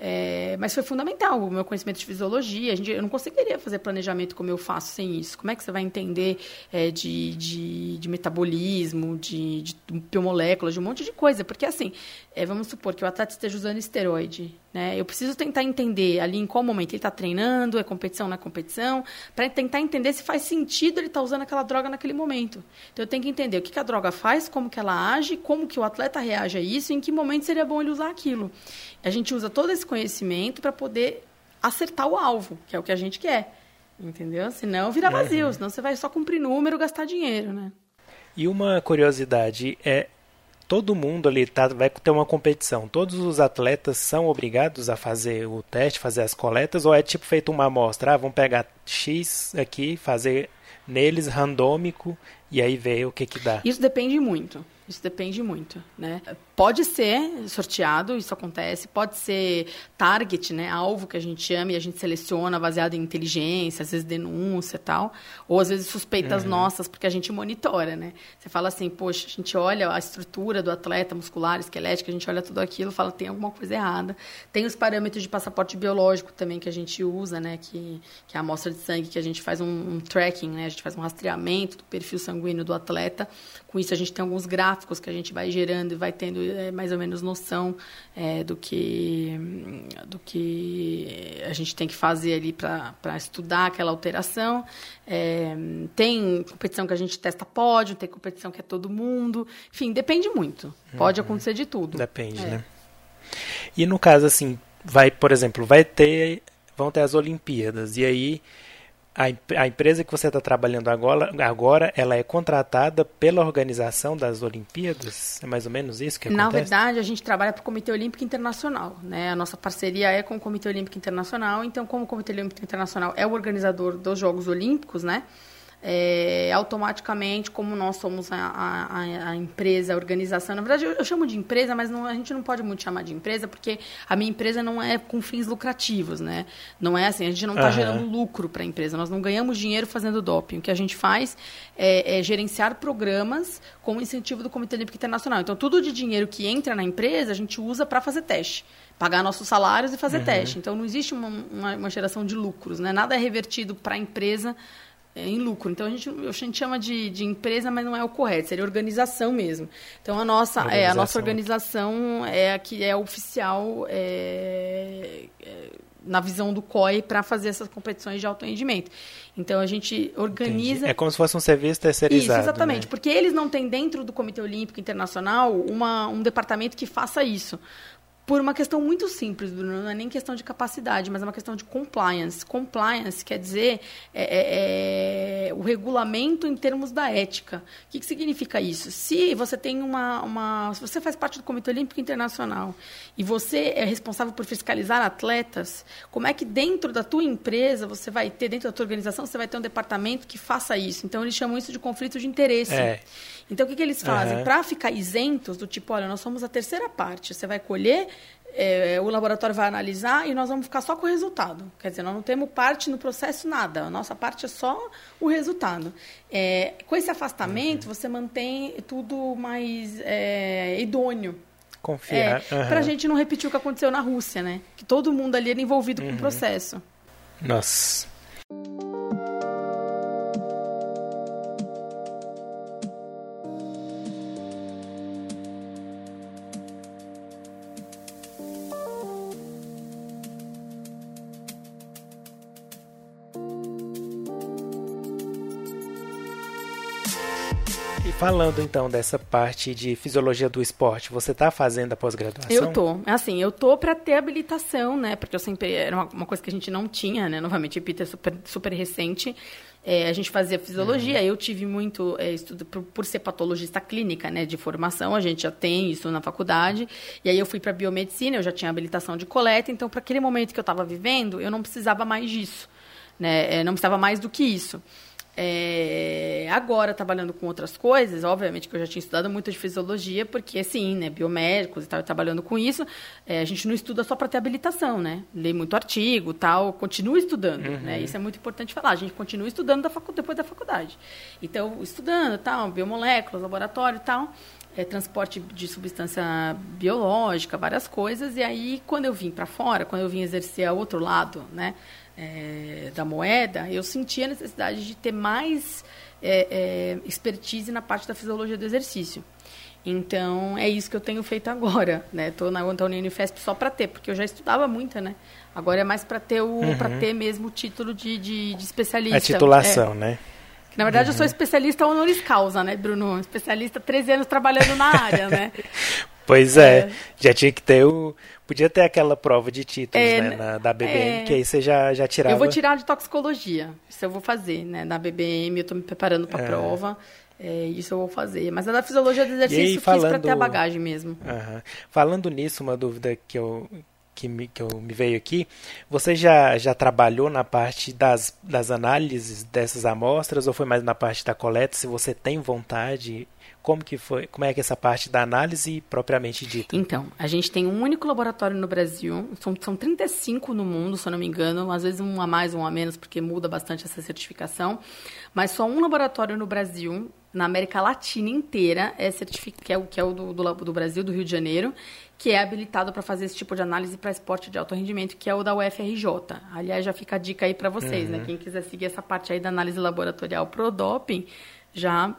É, mas foi fundamental o meu conhecimento de fisiologia. Gente, eu não conseguiria fazer planejamento como eu faço sem isso. Como é que você vai entender é, de, de, de, metabolismo, de, de biomoléculas, de um monte de coisa? Porque, assim, é, vamos supor que o atleta esteja usando esteroide. Né? Eu preciso tentar entender ali em qual momento ele está treinando, é competição na é competição, para tentar entender se faz sentido ele estar tá usando aquela droga naquele momento. Então, eu tenho que entender o que, que a droga faz, como que ela age, como que o atleta reage a isso, e em que momento seria bom ele usar aquilo. A gente usa todo esse conhecimento para poder acertar o alvo, que é o que a gente quer. Entendeu? Senão vira vazio, uhum. senão você vai só cumprir número, gastar dinheiro, né? E uma curiosidade é todo mundo ali tá, vai ter uma competição. Todos os atletas são obrigados a fazer o teste, fazer as coletas, ou é tipo feito uma amostra? Ah, vamos pegar X aqui, fazer neles randômico e aí ver o que que dá. Isso depende muito. Isso depende muito, né? Pode ser sorteado, isso acontece. Pode ser target, né? Alvo que a gente chama e a gente seleciona baseado em inteligência, às vezes denúncia e tal. Ou às vezes suspeitas uhum. nossas, porque a gente monitora, né? Você fala assim, poxa, a gente olha a estrutura do atleta muscular, esquelética, a gente olha tudo aquilo fala, tem alguma coisa errada. Tem os parâmetros de passaporte biológico também que a gente usa, né? Que, que é a amostra de sangue, que a gente faz um, um tracking, né? A gente faz um rastreamento do perfil sanguíneo do atleta. Com isso, a gente tem alguns gráficos que a gente vai gerando e vai tendo é, mais ou menos noção é, do, que, do que a gente tem que fazer ali para estudar aquela alteração. É, tem competição que a gente testa pódio, tem competição que é todo mundo. Enfim, depende muito. Pode uhum. acontecer de tudo. Depende, é. né? E no caso, assim, vai, por exemplo, vai ter. Vão ter as Olimpíadas. E aí a, a empresa que você está trabalhando agora, agora, ela é contratada pela organização das Olimpíadas? É mais ou menos isso que acontece? Na verdade, a gente trabalha para o Comitê Olímpico Internacional. Né? A nossa parceria é com o Comitê Olímpico Internacional. Então, como o Comitê Olímpico Internacional é o organizador dos Jogos Olímpicos, né? É, automaticamente, como nós somos a, a, a, empresa, a organização, na verdade eu, eu chamo de empresa, mas não, a gente não pode muito chamar de empresa, porque a minha empresa não é com fins lucrativos, né? Não é assim, a gente não está uhum. gerando lucro para a empresa, nós não ganhamos dinheiro fazendo doping. O que a gente faz é, é gerenciar programas com incentivo do Comitê Olímpico Internacional. Então, tudo de dinheiro que entra na empresa, a gente usa para fazer teste pagar nossos salários e fazer uhum. teste. Então, não existe uma, uma, uma, geração de lucros, né? Nada é revertido para a empresa em lucro. Então a gente, a gente chama de, de empresa, mas não é o correto, seria organização mesmo. Então a nossa, é, a nossa organização é a que é oficial é, é, na visão do COI para fazer essas competições de alto rendimento. Então a gente organiza. Entendi. É como se fosse um serviço terceirizado. Isso, exatamente. Né? Porque eles não têm dentro do Comitê Olímpico Internacional uma, um departamento que faça isso por uma questão muito simples, Bruno, não é nem questão de capacidade, mas é uma questão de compliance. Compliance quer dizer é, é, é, o regulamento em termos da ética. O que, que, significa isso? Se você tem uma, uma, se você faz parte do Comitê Olímpico Internacional e você é responsável por fiscalizar atletas, como é que dentro da tua empresa você vai ter, dentro da tua organização, você vai ter um departamento que faça isso? Então eles chamam isso de conflito de interesse. É. Então, o que, que eles fazem? Uhum. Para ficar isentos, do tipo, olha, nós somos a terceira parte, você vai colher é, o laboratório vai analisar e nós vamos ficar só com o resultado. Quer dizer, nós não temos parte no processo, nada. A nossa parte é só o resultado. É, com esse afastamento, uhum. você mantém tudo mais é, idôneo. Confiar. É, uhum. Para a gente não repetir o que aconteceu na Rússia, né? Que todo mundo ali era envolvido com o uhum. processo. Nossa. Falando então dessa parte de fisiologia do esporte, você está fazendo a pós-graduação? Eu tô. Assim, eu tô para ter habilitação, né? Porque eu sempre era uma, uma, coisa que a gente não tinha, né? Novamente, é super, super recente. É, a gente fazia fisiologia, uhum. eu tive muito é, estudo por, por, ser patologista clínica, né, de formação, a gente já tem isso na faculdade. E aí eu fui para biomedicina, eu já tinha habilitação de coleta, então para aquele momento que eu estava vivendo, eu não precisava mais disso, né? É, não precisava mais do que isso. É, agora, trabalhando com outras coisas, obviamente que eu já tinha estudado muito de fisiologia, porque, assim, né, biomédicos e tal, trabalhando com isso, é, a gente não estuda só para ter habilitação, né? Lê muito artigo tal, continua estudando, uhum. né? Isso é muito importante falar, a gente continua estudando da facu depois da faculdade. Então, estudando, tal, biomoléculas, laboratório tal, é, transporte de substância biológica, várias coisas, e aí, quando eu vim para fora, quando eu vim exercer o outro lado, né? É, da moeda, eu senti a necessidade de ter mais é, é, expertise na parte da fisiologia do exercício. Então, é isso que eu tenho feito agora, né? Estou na Antônia Unifesp só para ter, porque eu já estudava muito, né? Agora é mais para ter o uhum. para ter mesmo o título de, de, de especialista. A titulação, é. né? Na verdade, uhum. eu sou uhum. especialista honoris causa, né, Bruno? Especialista 13 anos trabalhando na área, né? Pois é, é, já tinha que ter o. Podia ter aquela prova de títulos, é, né, na, da BBM, é, que aí você já, já tirava. Eu vou tirar de toxicologia, isso eu vou fazer, né? Na BBM eu estou me preparando para a é. prova. É, isso eu vou fazer. Mas a da fisiologia do exercício aí, falando... para ter a bagagem mesmo. Uhum. Falando nisso, uma dúvida que eu, que me, que eu me veio aqui, você já, já trabalhou na parte das, das análises dessas amostras ou foi mais na parte da coleta? Se você tem vontade, como que foi, como é que é essa parte da análise propriamente dita? Então, a gente tem um único laboratório no Brasil, são, são 35 no mundo, se eu não me engano, às vezes um a mais, um a menos, porque muda bastante essa certificação, mas só um laboratório no Brasil, na América Latina inteira, é certificado, que é o, que é o do, do, do Brasil, do Rio de Janeiro, que é habilitado para fazer esse tipo de análise para esporte de alto rendimento, que é o da UFRJ. Aliás, já fica a dica aí para vocês, né? uhum. né? Quem quiser seguir essa parte aí da análise laboratorial pro doping, já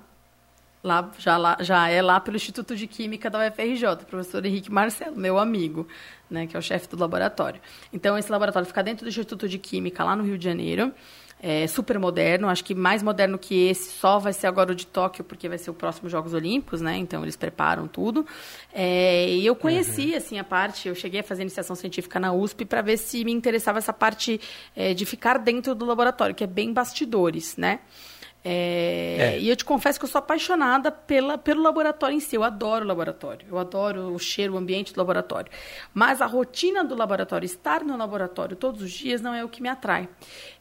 lá, já, lá, já é lá pelo Instituto de Química da UFRJ, professor Henrique Marcelo, meu amigo, né, que é o chefe do laboratório. Então, esse laboratório fica dentro do Instituto de Química, lá no Rio de Janeiro. É super moderno, acho que mais moderno que esse só vai ser agora o de Tóquio, porque vai ser o próximo Jogos Olímpicos, né? Então eles preparam tudo. É, e eu conheci uhum. assim a parte, eu cheguei a fazer iniciação científica na USP para ver se me interessava essa parte é, de ficar dentro do laboratório, que é bem bastidores, né? É, é. E eu te confesso que eu sou apaixonada pela, pelo laboratório em si. Eu adoro o laboratório. Eu adoro o cheiro, o ambiente do laboratório. Mas a rotina do laboratório, estar no laboratório todos os dias, não é o que me atrai.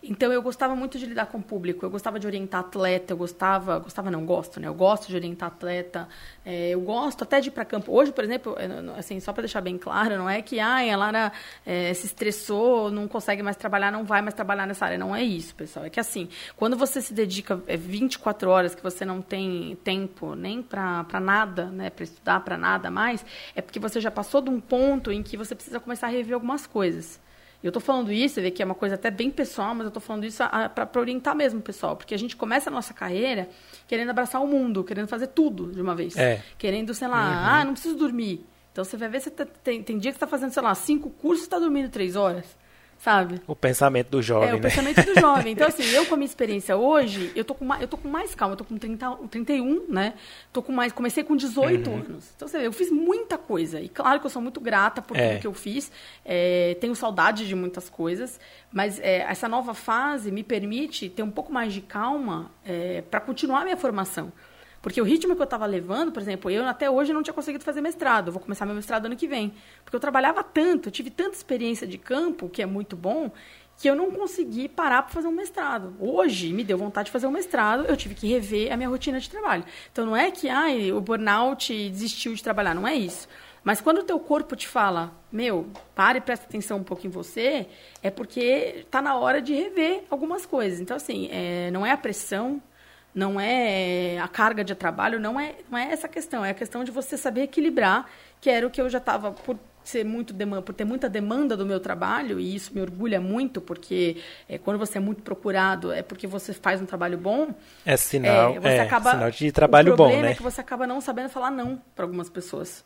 Então eu gostava muito de lidar com o público. Eu gostava de orientar atleta. Eu gostava, gostava não gosto, né? Eu gosto de orientar atleta. É, eu gosto até de ir para campo. Hoje, por exemplo, assim, só para deixar bem claro, não é que ai, a Lara é, se estressou, não consegue mais trabalhar, não vai mais trabalhar nessa área. Não é isso, pessoal. É que assim, quando você se dedica é 24 horas que você não tem tempo nem para nada, né, para estudar, para nada mais, é porque você já passou de um ponto em que você precisa começar a rever algumas coisas. Eu estou falando isso, você vê que é uma coisa até bem pessoal, mas eu estou falando isso para orientar mesmo, pessoal, porque a gente começa a nossa carreira querendo abraçar o mundo, querendo fazer tudo de uma vez. É. Querendo, sei lá, uhum. ah, não preciso dormir. Então você vai ver, você tá, tem, tem dia que você está fazendo, sei lá, cinco cursos e está dormindo três horas sabe? O pensamento do jovem, É, o né? pensamento do jovem. Então, assim, eu com a minha experiência hoje, eu tô com mais, eu tô com mais calma, eu tô com 30, 31, né? Tô com mais, comecei com 18 uhum. anos. Então, você vê, eu fiz muita coisa. E claro que eu sou muito grata por é. tudo que eu fiz. É, tenho saudade de muitas coisas, mas é, essa nova fase me permite ter um pouco mais de calma é, para continuar a minha formação. Porque o ritmo que eu estava levando, por exemplo, eu até hoje não tinha conseguido fazer mestrado. Vou começar meu mestrado ano que vem. Porque eu trabalhava tanto, tive tanta experiência de campo, que é muito bom, que eu não consegui parar para fazer um mestrado. Hoje me deu vontade de fazer um mestrado, eu tive que rever a minha rotina de trabalho. Então não é que ai, o burnout desistiu de trabalhar, não é isso. Mas quando o teu corpo te fala, meu, pare e presta atenção um pouco em você, é porque está na hora de rever algumas coisas. Então, assim, é, não é a pressão, não é a carga de trabalho, não é, não é essa questão. É a questão de você saber equilibrar, que era o que eu já estava, por ser muito por ter muita demanda do meu trabalho, e isso me orgulha muito, porque é, quando você é muito procurado, é porque você faz um trabalho bom. É sinal, é, você é, acaba, sinal de trabalho bom, né? O problema é que você acaba não sabendo falar não para algumas pessoas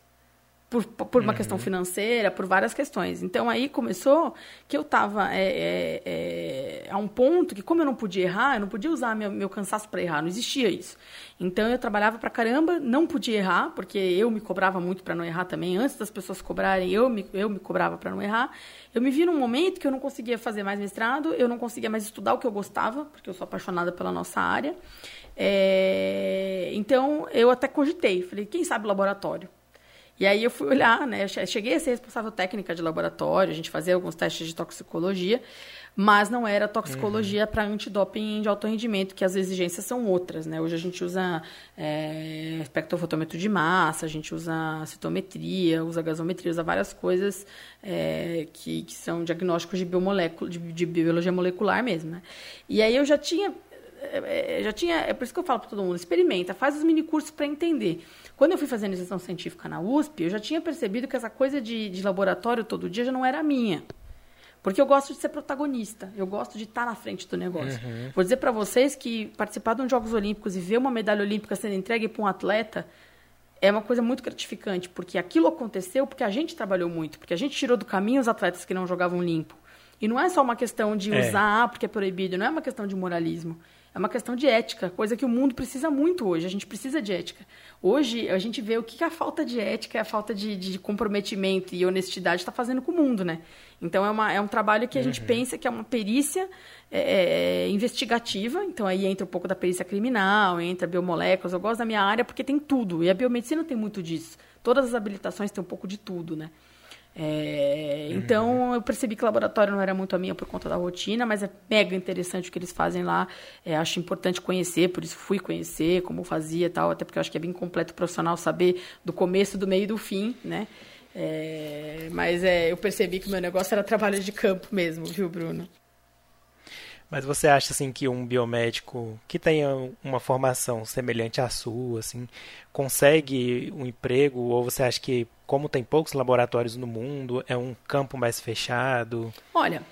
por, por uma uhum. questão financeira, por várias questões. Então aí começou que eu estava é, é, é, a um ponto que, como eu não podia errar, eu não podia usar meu, meu cansaço para errar, não existia isso. Então eu trabalhava para caramba, não podia errar, porque eu me cobrava muito para não errar também. Antes das pessoas cobrarem, eu me, eu me cobrava para não errar. Eu me vi num momento que eu não conseguia fazer mais mestrado, eu não conseguia mais estudar o que eu gostava, porque eu sou apaixonada pela nossa área. É, então eu até cogitei, falei, quem sabe laboratório? E aí eu fui olhar, né? Eu cheguei a ser responsável técnica de laboratório, a gente fazia alguns testes de toxicologia, mas não era toxicologia uhum. para antidoping de alto rendimento, que as exigências são outras, né? Hoje a gente usa é, espectrofotômetro de massa, a gente usa citometria, usa gasometria, usa várias coisas é, que, que são diagnósticos de, biomolécula, de, de biologia molecular mesmo, né? E aí eu já tinha é, é, já tinha, é por isso que eu falo para todo mundo, experimenta, faz os mini cursos para entender. Quando eu fui fazer iniciação científica na USP, eu já tinha percebido que essa coisa de, de laboratório todo dia já não era minha. Porque eu gosto de ser protagonista, eu gosto de estar na frente do negócio. Uhum. Vou dizer para vocês que participar de um Jogos Olímpicos e ver uma medalha olímpica sendo entregue para um atleta é uma coisa muito gratificante, porque aquilo aconteceu porque a gente trabalhou muito, porque a gente tirou do caminho os atletas que não jogavam limpo. E não é só uma questão de é. usar porque é proibido, não é uma questão de moralismo. É uma questão de ética, coisa que o mundo precisa muito hoje. A gente precisa de ética. Hoje, a gente vê o que a falta de ética, a falta de, de comprometimento e honestidade está fazendo com o mundo, né? Então, é, uma, é um trabalho que a gente uhum. pensa que é uma perícia é, é, é, investigativa. Então, aí entra um pouco da perícia criminal, entra biomoléculas. Eu gosto da minha área porque tem tudo. E a biomedicina tem muito disso. Todas as habilitações têm um pouco de tudo, né? É, então eu percebi que o laboratório não era muito a minha por conta da rotina, mas é mega interessante o que eles fazem lá. É, acho importante conhecer, por isso fui conhecer como fazia e tal, até porque eu acho que é bem completo profissional saber do começo, do meio e do fim, né? É, mas é, eu percebi que o meu negócio era trabalho de campo mesmo, viu, Bruno? Mas você acha assim que um biomédico que tenha uma formação semelhante à sua, assim, consegue um emprego ou você acha que como tem poucos laboratórios no mundo, é um campo mais fechado? Olha,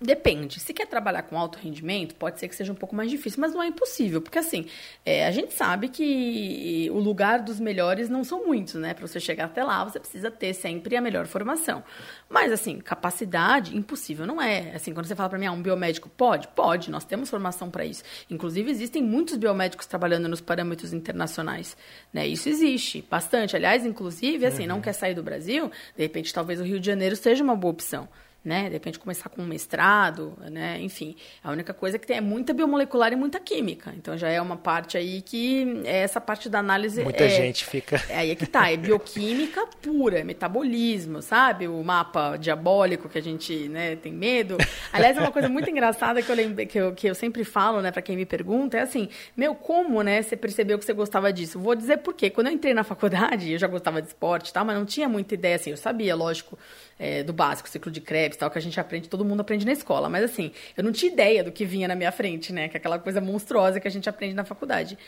Depende. Se quer trabalhar com alto rendimento, pode ser que seja um pouco mais difícil, mas não é impossível, porque assim, é, a gente sabe que o lugar dos melhores não são muitos, né? Para você chegar até lá, você precisa ter sempre a melhor formação. Mas assim, capacidade impossível não é. Assim, quando você fala para mim, ah, um biomédico pode, pode. Nós temos formação para isso. Inclusive existem muitos biomédicos trabalhando nos parâmetros internacionais, né? Isso existe bastante. Aliás, inclusive, assim, uhum. não quer sair do Brasil, de repente, talvez o Rio de Janeiro seja uma boa opção né? De repente começar com um mestrado, né? Enfim, a única coisa que tem é muita biomolecular e muita química. Então já é uma parte aí que é essa parte da análise. Muita é, gente fica. É aí é que tá, é bioquímica pura, é metabolismo, sabe? O mapa diabólico que a gente, né, tem medo. Aliás, é uma coisa muito engraçada que eu que eu, que eu sempre falo, né, para quem me pergunta, é assim, meu, como, né, você percebeu que você gostava disso? Vou dizer por quê. Quando eu entrei na faculdade, eu já gostava de esporte, tá? Mas não tinha muita ideia assim, eu sabia, lógico, é, do básico, ciclo de Krebs, tal, que a gente aprende, todo mundo aprende na escola. Mas assim, eu não tinha ideia do que vinha na minha frente, né? Que é aquela coisa monstruosa que a gente aprende na faculdade.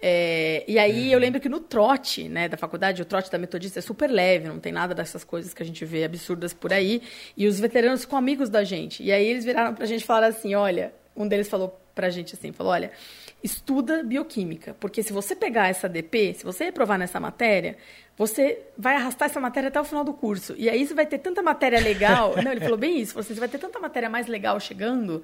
É, e aí uhum. eu lembro que no trote, né, da faculdade, o trote da metodista é super leve, não tem nada dessas coisas que a gente vê absurdas por aí. E os veteranos ficam amigos da gente. E aí eles viraram pra gente e falaram assim: olha, um deles falou pra gente assim, falou, olha, estuda bioquímica, porque se você pegar essa DP, se você reprovar nessa matéria, você vai arrastar essa matéria até o final do curso. E aí você vai ter tanta matéria legal. Não, ele falou bem isso. Você vai ter tanta matéria mais legal chegando.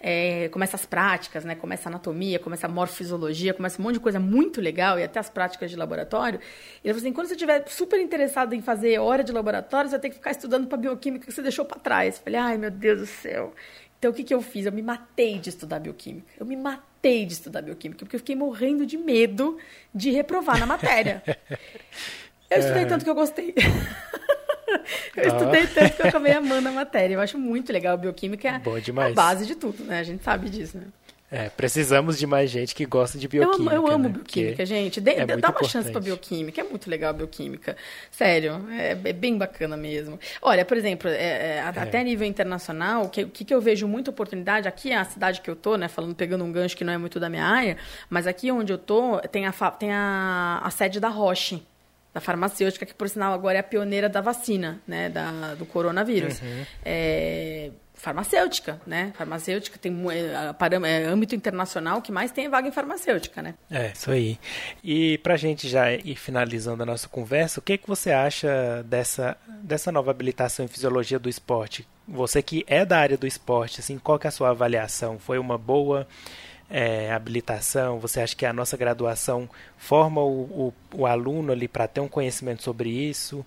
É, começa as práticas, né? Começa a anatomia, começa a morfisiologia, começa um monte de coisa muito legal e até as práticas de laboratório. Ele falou assim: quando você estiver super interessado em fazer hora de laboratório, você vai ter que ficar estudando para bioquímica que você deixou para trás. Eu falei, ai meu Deus do céu. Então, o que, que eu fiz? Eu me matei de estudar bioquímica. Eu me matei de estudar bioquímica, porque eu fiquei morrendo de medo de reprovar na matéria. Eu estudei é. tanto que eu gostei. eu ah. estudei tanto que eu acabei amando a matéria. Eu acho muito legal. A bioquímica é a base de tudo, né? A gente sabe disso, né? É, precisamos de mais gente que gosta de bioquímica. Eu amo, eu amo né? bioquímica, gente. De, é dá uma chance pra bioquímica. É muito legal a bioquímica. Sério, é, é bem bacana mesmo. Olha, por exemplo, é, é, até a nível internacional, o que, que, que eu vejo muita oportunidade, aqui é a cidade que eu tô, né? Falando, pegando um gancho que não é muito da minha área, mas aqui onde eu tô, tem a, tem a, a sede da Roche da farmacêutica, que por sinal agora é a pioneira da vacina, né, da, do coronavírus. Uhum. É, farmacêutica, né? Farmacêutica tem é, é, âmbito internacional que mais tem vaga em farmacêutica, né? É, isso aí. E pra gente já ir finalizando a nossa conversa, o que que você acha dessa, dessa nova habilitação em fisiologia do esporte? Você que é da área do esporte, assim, qual que é a sua avaliação? Foi uma boa é, habilitação? Você acha que a nossa graduação forma o, o, o aluno ali para ter um conhecimento sobre isso?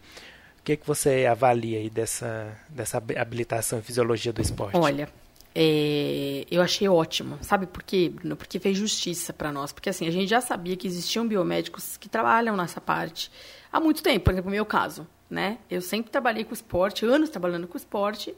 O que, que você avalia aí dessa, dessa habilitação em fisiologia do esporte? Olha, é, eu achei ótimo. Sabe por quê, Bruno? Porque fez justiça para nós. Porque assim, a gente já sabia que existiam biomédicos que trabalham nessa parte há muito tempo. Por exemplo, no meu caso, né? Eu sempre trabalhei com esporte, anos trabalhando com esporte.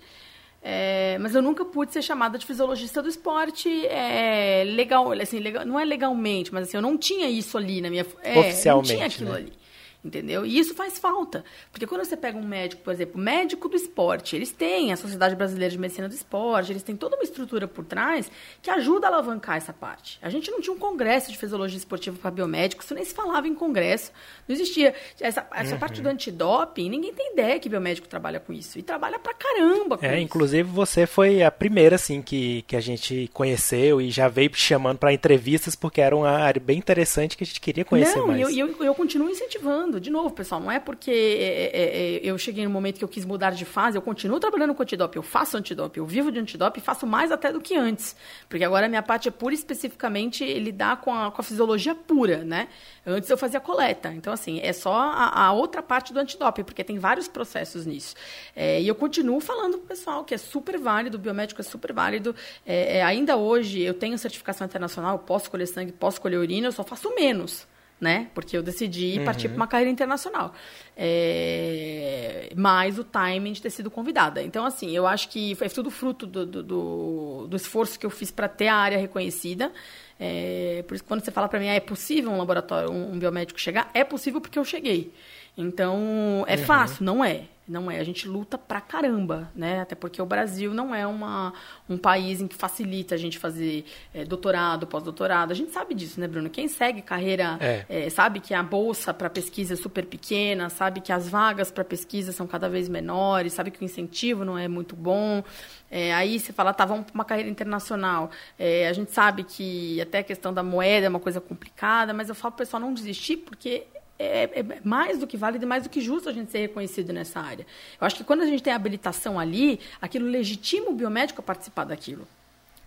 É, mas eu nunca pude ser chamada de fisiologista do esporte é, legal, assim, legal, não é legalmente, mas assim, eu não tinha isso ali na minha. É, Oficialmente. Não tinha aquilo né? ali entendeu? E isso faz falta, porque quando você pega um médico, por exemplo, médico do esporte, eles têm a Sociedade Brasileira de Medicina do Esporte, eles têm toda uma estrutura por trás que ajuda a alavancar essa parte. A gente não tinha um congresso de fisiologia esportiva para biomédicos, isso nem se falava em congresso, não existia. Essa, essa uhum. parte do antidoping, ninguém tem ideia que biomédico trabalha com isso, e trabalha pra caramba com é, isso. Inclusive, você foi a primeira, assim, que, que a gente conheceu e já veio chamando para entrevistas, porque era uma área bem interessante que a gente queria conhecer não, mais. Não, e eu, eu, eu continuo incentivando de novo, pessoal, não é porque é, é, é, eu cheguei no momento que eu quis mudar de fase, eu continuo trabalhando com antidoping, eu faço antidoping, eu vivo de antidoping, faço mais até do que antes. Porque agora a minha parte é pura especificamente lidar com a, com a fisiologia pura, né? Antes eu fazia coleta. Então, assim, é só a, a outra parte do antidoping, porque tem vários processos nisso. É, e eu continuo falando pro pessoal que é super válido, o biomédico é super válido. É, é, ainda hoje eu tenho certificação internacional, posso colher sangue, posso colher urina, eu só faço menos né? Porque eu decidi uhum. partir para uma carreira internacional. É... Mais o timing de ter sido convidada. Então, assim, eu acho que foi tudo fruto do, do, do, do esforço que eu fiz para ter a área reconhecida. É... Por isso, quando você fala para mim, ah, é possível um laboratório, um, um biomédico chegar? É possível porque eu cheguei. Então, é uhum. fácil? Não é. Não é. A gente luta pra caramba, né? Até porque o Brasil não é uma, um país em que facilita a gente fazer é, doutorado, pós-doutorado. A gente sabe disso, né, Bruno? Quem segue carreira é. É, sabe que a bolsa para pesquisa é super pequena, sabe que as vagas para pesquisa são cada vez menores, sabe que o incentivo não é muito bom. É, aí você fala, tá, vamos para uma carreira internacional. É, a gente sabe que até a questão da moeda é uma coisa complicada, mas eu falo para o pessoal não desistir, porque é, é, mais do que válido e mais do que justo a gente ser reconhecido nessa área. Eu acho que quando a gente tem habilitação ali, aquilo legitima o biomédico a participar daquilo.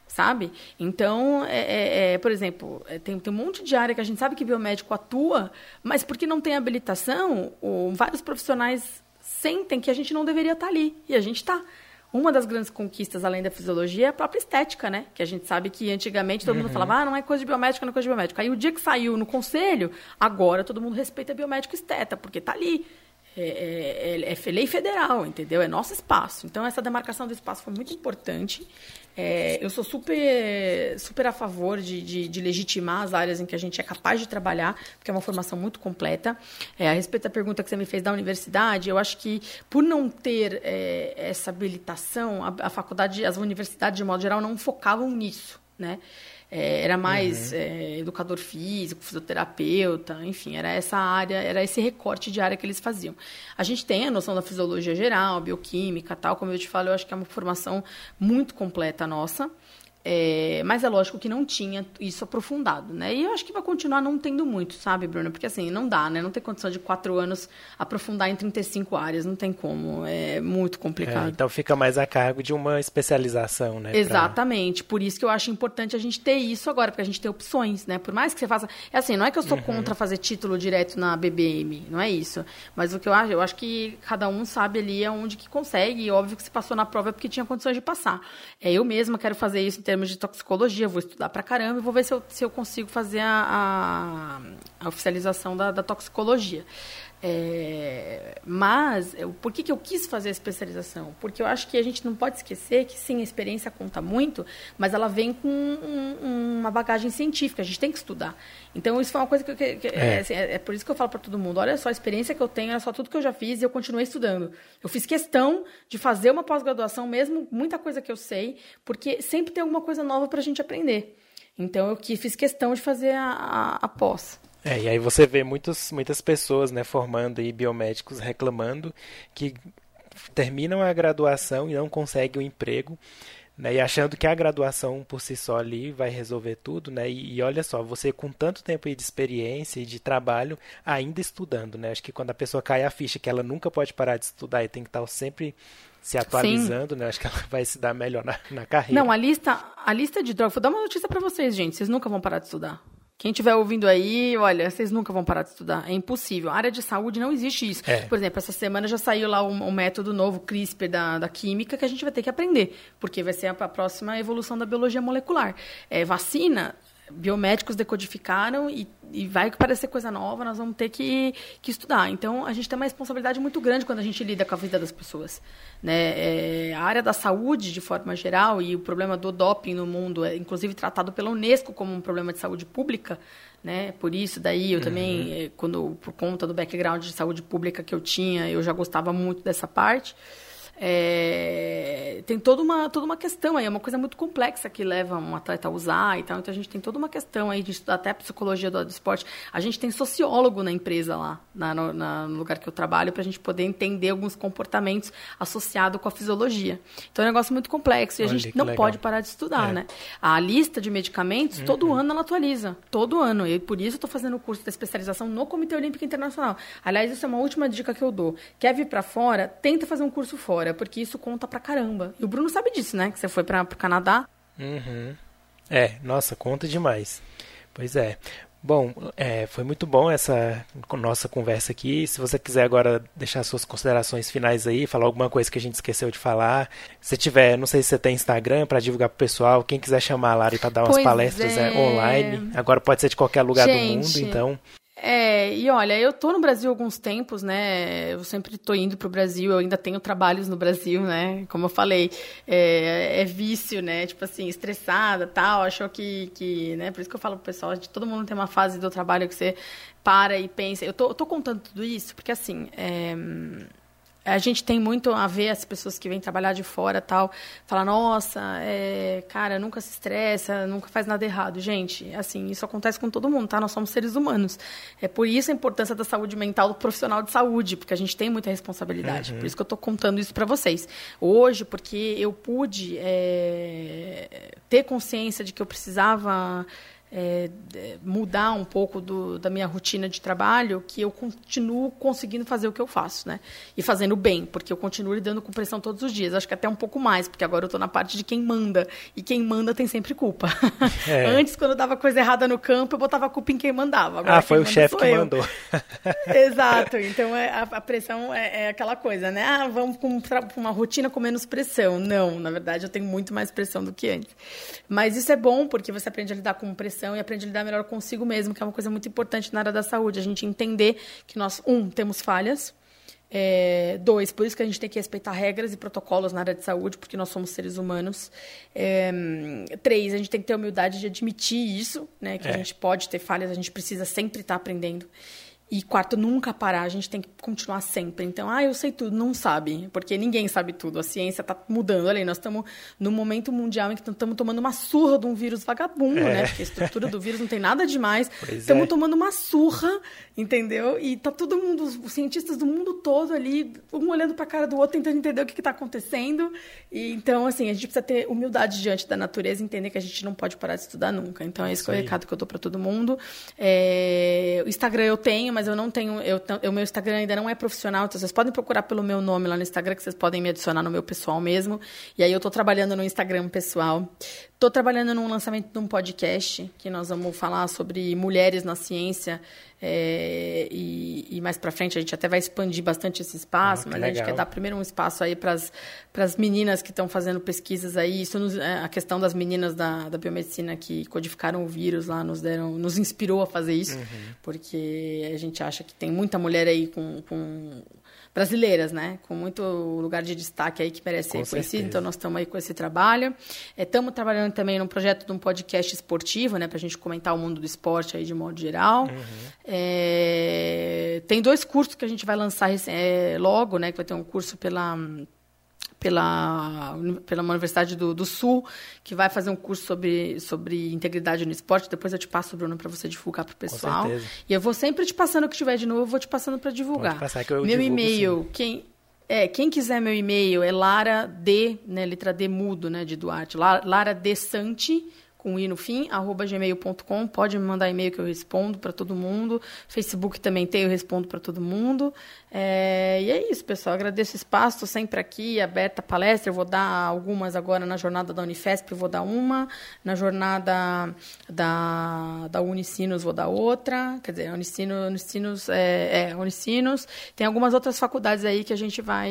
Sabe? Então, é, é, é por exemplo, é, tem, tem um monte de área que a gente sabe que biomédico atua, mas porque não tem habilitação, vários profissionais sentem que a gente não deveria estar ali. E a gente está. Uma das grandes conquistas, além da fisiologia, é a própria estética, né? Que a gente sabe que antigamente todo uhum. mundo falava, ah, não é coisa de biomédica, não é coisa de biomédica. Aí o dia que saiu no conselho, agora todo mundo respeita biomédico esteta, porque tá ali. É, é, é, é lei federal, entendeu? É nosso espaço. Então, essa demarcação do espaço foi muito importante. É, eu sou super, super a favor de, de, de, legitimar as áreas em que a gente é capaz de trabalhar, porque é uma formação muito completa. É, a respeito da pergunta que você me fez da universidade, eu acho que por não ter é, essa habilitação, a, a faculdade, as universidades de modo geral não focavam nisso, né? É, era mais uhum. é, educador físico, fisioterapeuta, enfim, era essa área, era esse recorte de área que eles faziam. A gente tem a noção da fisiologia geral, bioquímica, tal, como eu te falo, eu acho que é uma formação muito completa nossa. É, mas é lógico que não tinha isso aprofundado, né? E eu acho que vai continuar não tendo muito, sabe, Bruna? Porque assim, não dá, né? Não tem condição de quatro anos aprofundar em 35 áreas, não tem como, é muito complicado. É, então fica mais a cargo de uma especialização, né? Exatamente, pra... por isso que eu acho importante a gente ter isso agora, porque a gente tem opções, né? Por mais que você faça. É assim, não é que eu sou uhum. contra fazer título direto na BBM, não é isso. Mas o que eu acho, eu acho que cada um sabe ali aonde que consegue, e óbvio que se passou na prova é porque tinha condições de passar. É, eu mesma quero fazer isso em termos de toxicologia, vou estudar pra caramba e vou ver se eu, se eu consigo fazer a, a, a oficialização da, da toxicologia. É, mas, eu, por que, que eu quis fazer a especialização? Porque eu acho que a gente não pode esquecer que, sim, a experiência conta muito, mas ela vem com um, uma bagagem científica, a gente tem que estudar. Então, isso foi uma coisa que, que, que é. É, assim, é, é. por isso que eu falo para todo mundo: olha só a experiência que eu tenho, olha só tudo que eu já fiz e eu continuei estudando. Eu fiz questão de fazer uma pós-graduação, mesmo muita coisa que eu sei, porque sempre tem alguma coisa nova para a gente aprender. Então, eu fiz questão de fazer a, a, a pós. É, e aí você vê muitos, muitas pessoas né, formando aí biomédicos reclamando que terminam a graduação e não conseguem o um emprego, né, e achando que a graduação por si só ali vai resolver tudo, né? E, e, olha só, você com tanto tempo de experiência e de trabalho ainda estudando, né? Acho que quando a pessoa cai a ficha que ela nunca pode parar de estudar e tem que estar sempre se atualizando, Sim. né? Acho que ela vai se dar melhor na, na carreira. Não, a lista, a lista de drogas. Vou dar uma notícia para vocês, gente. Vocês nunca vão parar de estudar. Quem estiver ouvindo aí, olha, vocês nunca vão parar de estudar. É impossível. A área de saúde não existe isso. É. Por exemplo, essa semana já saiu lá um, um, método novo, CRISPR, da, da química, que a gente vai ter que aprender, porque vai ser a, a próxima evolução da biologia molecular. É, vacina, biomédicos decodificaram e, e, vai parecer coisa nova, nós vamos ter que, que estudar. Então, a gente tem uma responsabilidade muito grande quando a gente lida com a vida das pessoas. Né? É, a área da saúde, de forma geral, e o problema do doping no mundo é, inclusive, tratado pela Unesco como um problema de saúde pública. Né? Por isso, daí, eu uhum. também, é, quando, por conta do background de saúde pública que eu tinha, eu já gostava muito dessa parte. É, tem toda uma, toda uma questão aí, é uma coisa muito complexa que leva um atleta a usar e tal. Então a gente tem toda uma questão aí de estudar até psicologia do, do esporte. A gente tem sociólogo na empresa lá, na, no, na, no lugar que eu trabalho, para a gente poder entender alguns comportamentos associados com a fisiologia. Então é um negócio muito complexo e a gente não legal. pode parar de estudar, é. né? A lista de medicamentos, uhum. todo ano ela atualiza. Todo ano. E por isso eu estou fazendo o curso de especialização no Comitê Olímpico Internacional. Aliás, isso é uma última dica que eu dou. Quer vir para fora? Tenta fazer um curso fora porque isso conta pra caramba. E o Bruno sabe disso, né? Que você foi para pro Canadá. Uhum. É, nossa, conta demais. Pois é. Bom, é, foi muito bom essa nossa conversa aqui. Se você quiser agora deixar suas considerações finais aí, falar alguma coisa que a gente esqueceu de falar. Se tiver, não sei se você tem Instagram para divulgar pro pessoal, quem quiser chamar a Lari para dar umas pois palestras é. É, online, agora pode ser de qualquer lugar gente, do mundo, então é, e olha, eu tô no Brasil há alguns tempos, né? Eu sempre tô indo pro Brasil, eu ainda tenho trabalhos no Brasil, né? Como eu falei, é, é vício, né? Tipo assim, estressada tal, achou que, que, né? Por isso que eu falo pro pessoal, todo mundo tem uma fase do trabalho que você para e pensa. Eu tô, eu tô contando tudo isso porque, assim, é a gente tem muito a ver as pessoas que vêm trabalhar de fora tal, falar, nossa, é, cara, nunca se estressa, nunca faz nada errado. Gente, assim, isso acontece com todo mundo, tá? Nós somos seres humanos. É por isso a importância da saúde mental do profissional de saúde, porque a gente tem muita responsabilidade. Uhum. Por isso que eu estou contando isso para vocês. Hoje, porque eu pude é, ter consciência de que eu precisava é, mudar um pouco do, da minha rotina de trabalho, que eu continuo conseguindo fazer o que eu faço, né? E fazendo bem, porque eu continuo lidando com pressão todos os dias. Acho que até um pouco mais, porque agora eu estou na parte de quem manda. E quem manda tem sempre culpa. É. Antes, quando eu dava coisa errada no campo, eu botava a culpa em quem mandava. Agora, ah, foi o chefe que eu. mandou. Exato. Então, é, a, a pressão é, é, aquela coisa, né? Ah, vamos com uma rotina com menos pressão. Não, na verdade, eu tenho muito mais pressão do que antes. Mas isso é bom, porque você aprende a lidar com pressão e aprende a lidar melhor consigo mesmo, que é uma coisa muito importante na área da saúde. A gente entender que nós, um, temos falhas. É, dois, por isso que a gente tem que respeitar regras e protocolos na área de saúde, porque nós somos seres humanos. É, três, a gente tem que ter a humildade de admitir isso, né? Que é. a gente pode ter falhas, a gente precisa sempre estar aprendendo. E quarto, nunca parar, a gente tem que continuar sempre. Então, ah, eu sei tudo, não sabe, porque ninguém sabe tudo. A ciência está mudando. Olha aí, nós estamos no momento mundial em que estamos tomando uma surra de um vírus vagabundo, é. né? Porque a estrutura do vírus não tem nada demais. Estamos é. tomando uma surra, entendeu? E tá todo mundo, os cientistas do mundo todo ali, um olhando para a cara do outro, tentando entender o que está acontecendo. E, então, assim, a gente precisa ter humildade diante da natureza e entender que a gente não pode parar de estudar nunca. Então, é esse é o recado que eu dou para todo mundo. É... O Instagram eu tenho, mas eu não tenho. Eu, o meu Instagram ainda não é profissional, então vocês podem procurar pelo meu nome lá no Instagram, que vocês podem me adicionar no meu pessoal mesmo. E aí eu estou trabalhando no Instagram pessoal. Estou trabalhando num lançamento de um podcast que nós vamos falar sobre mulheres na ciência É, e, e, mais para frente a gente até vai expandir bastante esse espaço, ah, mas legal. a gente quer dar primeiro um espaço aí para as meninas que estão fazendo pesquisas aí. Isso nos, é, a questão das meninas da, da biomedicina que codificaram o vírus lá nos deram, nos inspirou a fazer isso, uhum. porque a gente acha que tem muita mulher aí com, com brasileiras, né? Com muito lugar de destaque aí que merece ser reconhecido. Então, nós estamos aí com esse trabalho. Estamos é, trabalhando também num projeto de um podcast esportivo, né? Para a gente comentar o mundo do esporte aí de modo geral. Uhum. É, tem dois cursos que a gente vai lançar é, logo, né? Que vai ter um curso pela pela, pela Universidade do, do, Sul, que vai fazer um curso sobre, sobre integridade no esporte. Depois eu te passo, Bruno, para você divulgar para o pessoal. E eu vou sempre te passando o que tiver de novo, eu vou te passando para divulgar. Passar, meu e-mail, quem é, quem quiser meu e-mail é lara d, né, letra D mudo, né, de Duarte, lara d santi com i no fim, arroba gmail.com. Pode me mandar e-mail que eu respondo para todo mundo. Facebook também tem, eu respondo para todo mundo. É, e é isso, pessoal. Agradeço o espaço, sempre aqui, aberta a palestra. Eu vou dar algumas agora na jornada da Unifesp, eu vou dar uma. Na jornada da, da Unicinos, vou dar outra. Quer dizer, Unicinos, Unicinos, é, é, Unicinos. Tem algumas outras faculdades aí que a gente vai,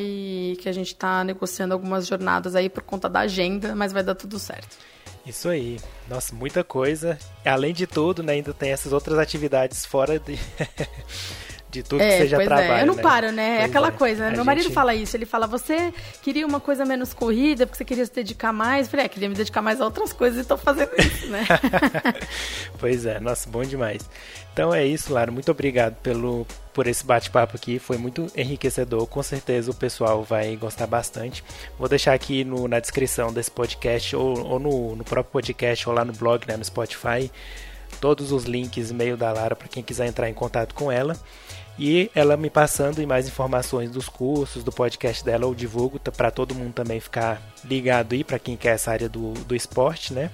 que a gente está negociando algumas jornadas aí por conta da agenda, mas vai dar tudo certo. Isso aí. Nossa, muita coisa. Além de tudo, né, ainda tem essas outras atividades fora de. de tudo é, que seja pois trabalho. É. Eu não né? paro, né? É aquela é. coisa. Né? Meu marido fala isso. Ele fala: você queria uma coisa menos corrida, porque você queria se dedicar mais. Eu falei: é, queria me dedicar mais a outras coisas e estou fazendo isso, né? pois é, nossa, bom demais. Então é isso, Lara. Muito obrigado pelo, por esse bate-papo aqui. Foi muito enriquecedor. Com certeza o pessoal vai gostar bastante. Vou deixar aqui no, na descrição desse podcast, ou, ou no, no, próprio podcast, ou lá no blog, né, no Spotify, todos os links e mail da Lara para quem quiser entrar em contato com ela. E ela me passando mais informações dos cursos, do podcast dela, eu divulgo para todo mundo também ficar ligado aí, para quem quer essa área do, do esporte, né?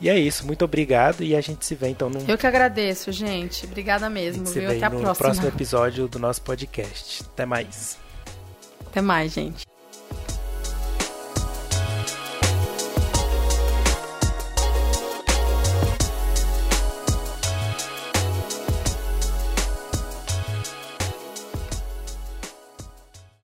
E é isso, muito obrigado e a gente se vê então no. Eu que agradeço, gente. Obrigada mesmo, viu? Até a no próxima. próximo episódio do nosso podcast. Até mais. Até mais, gente.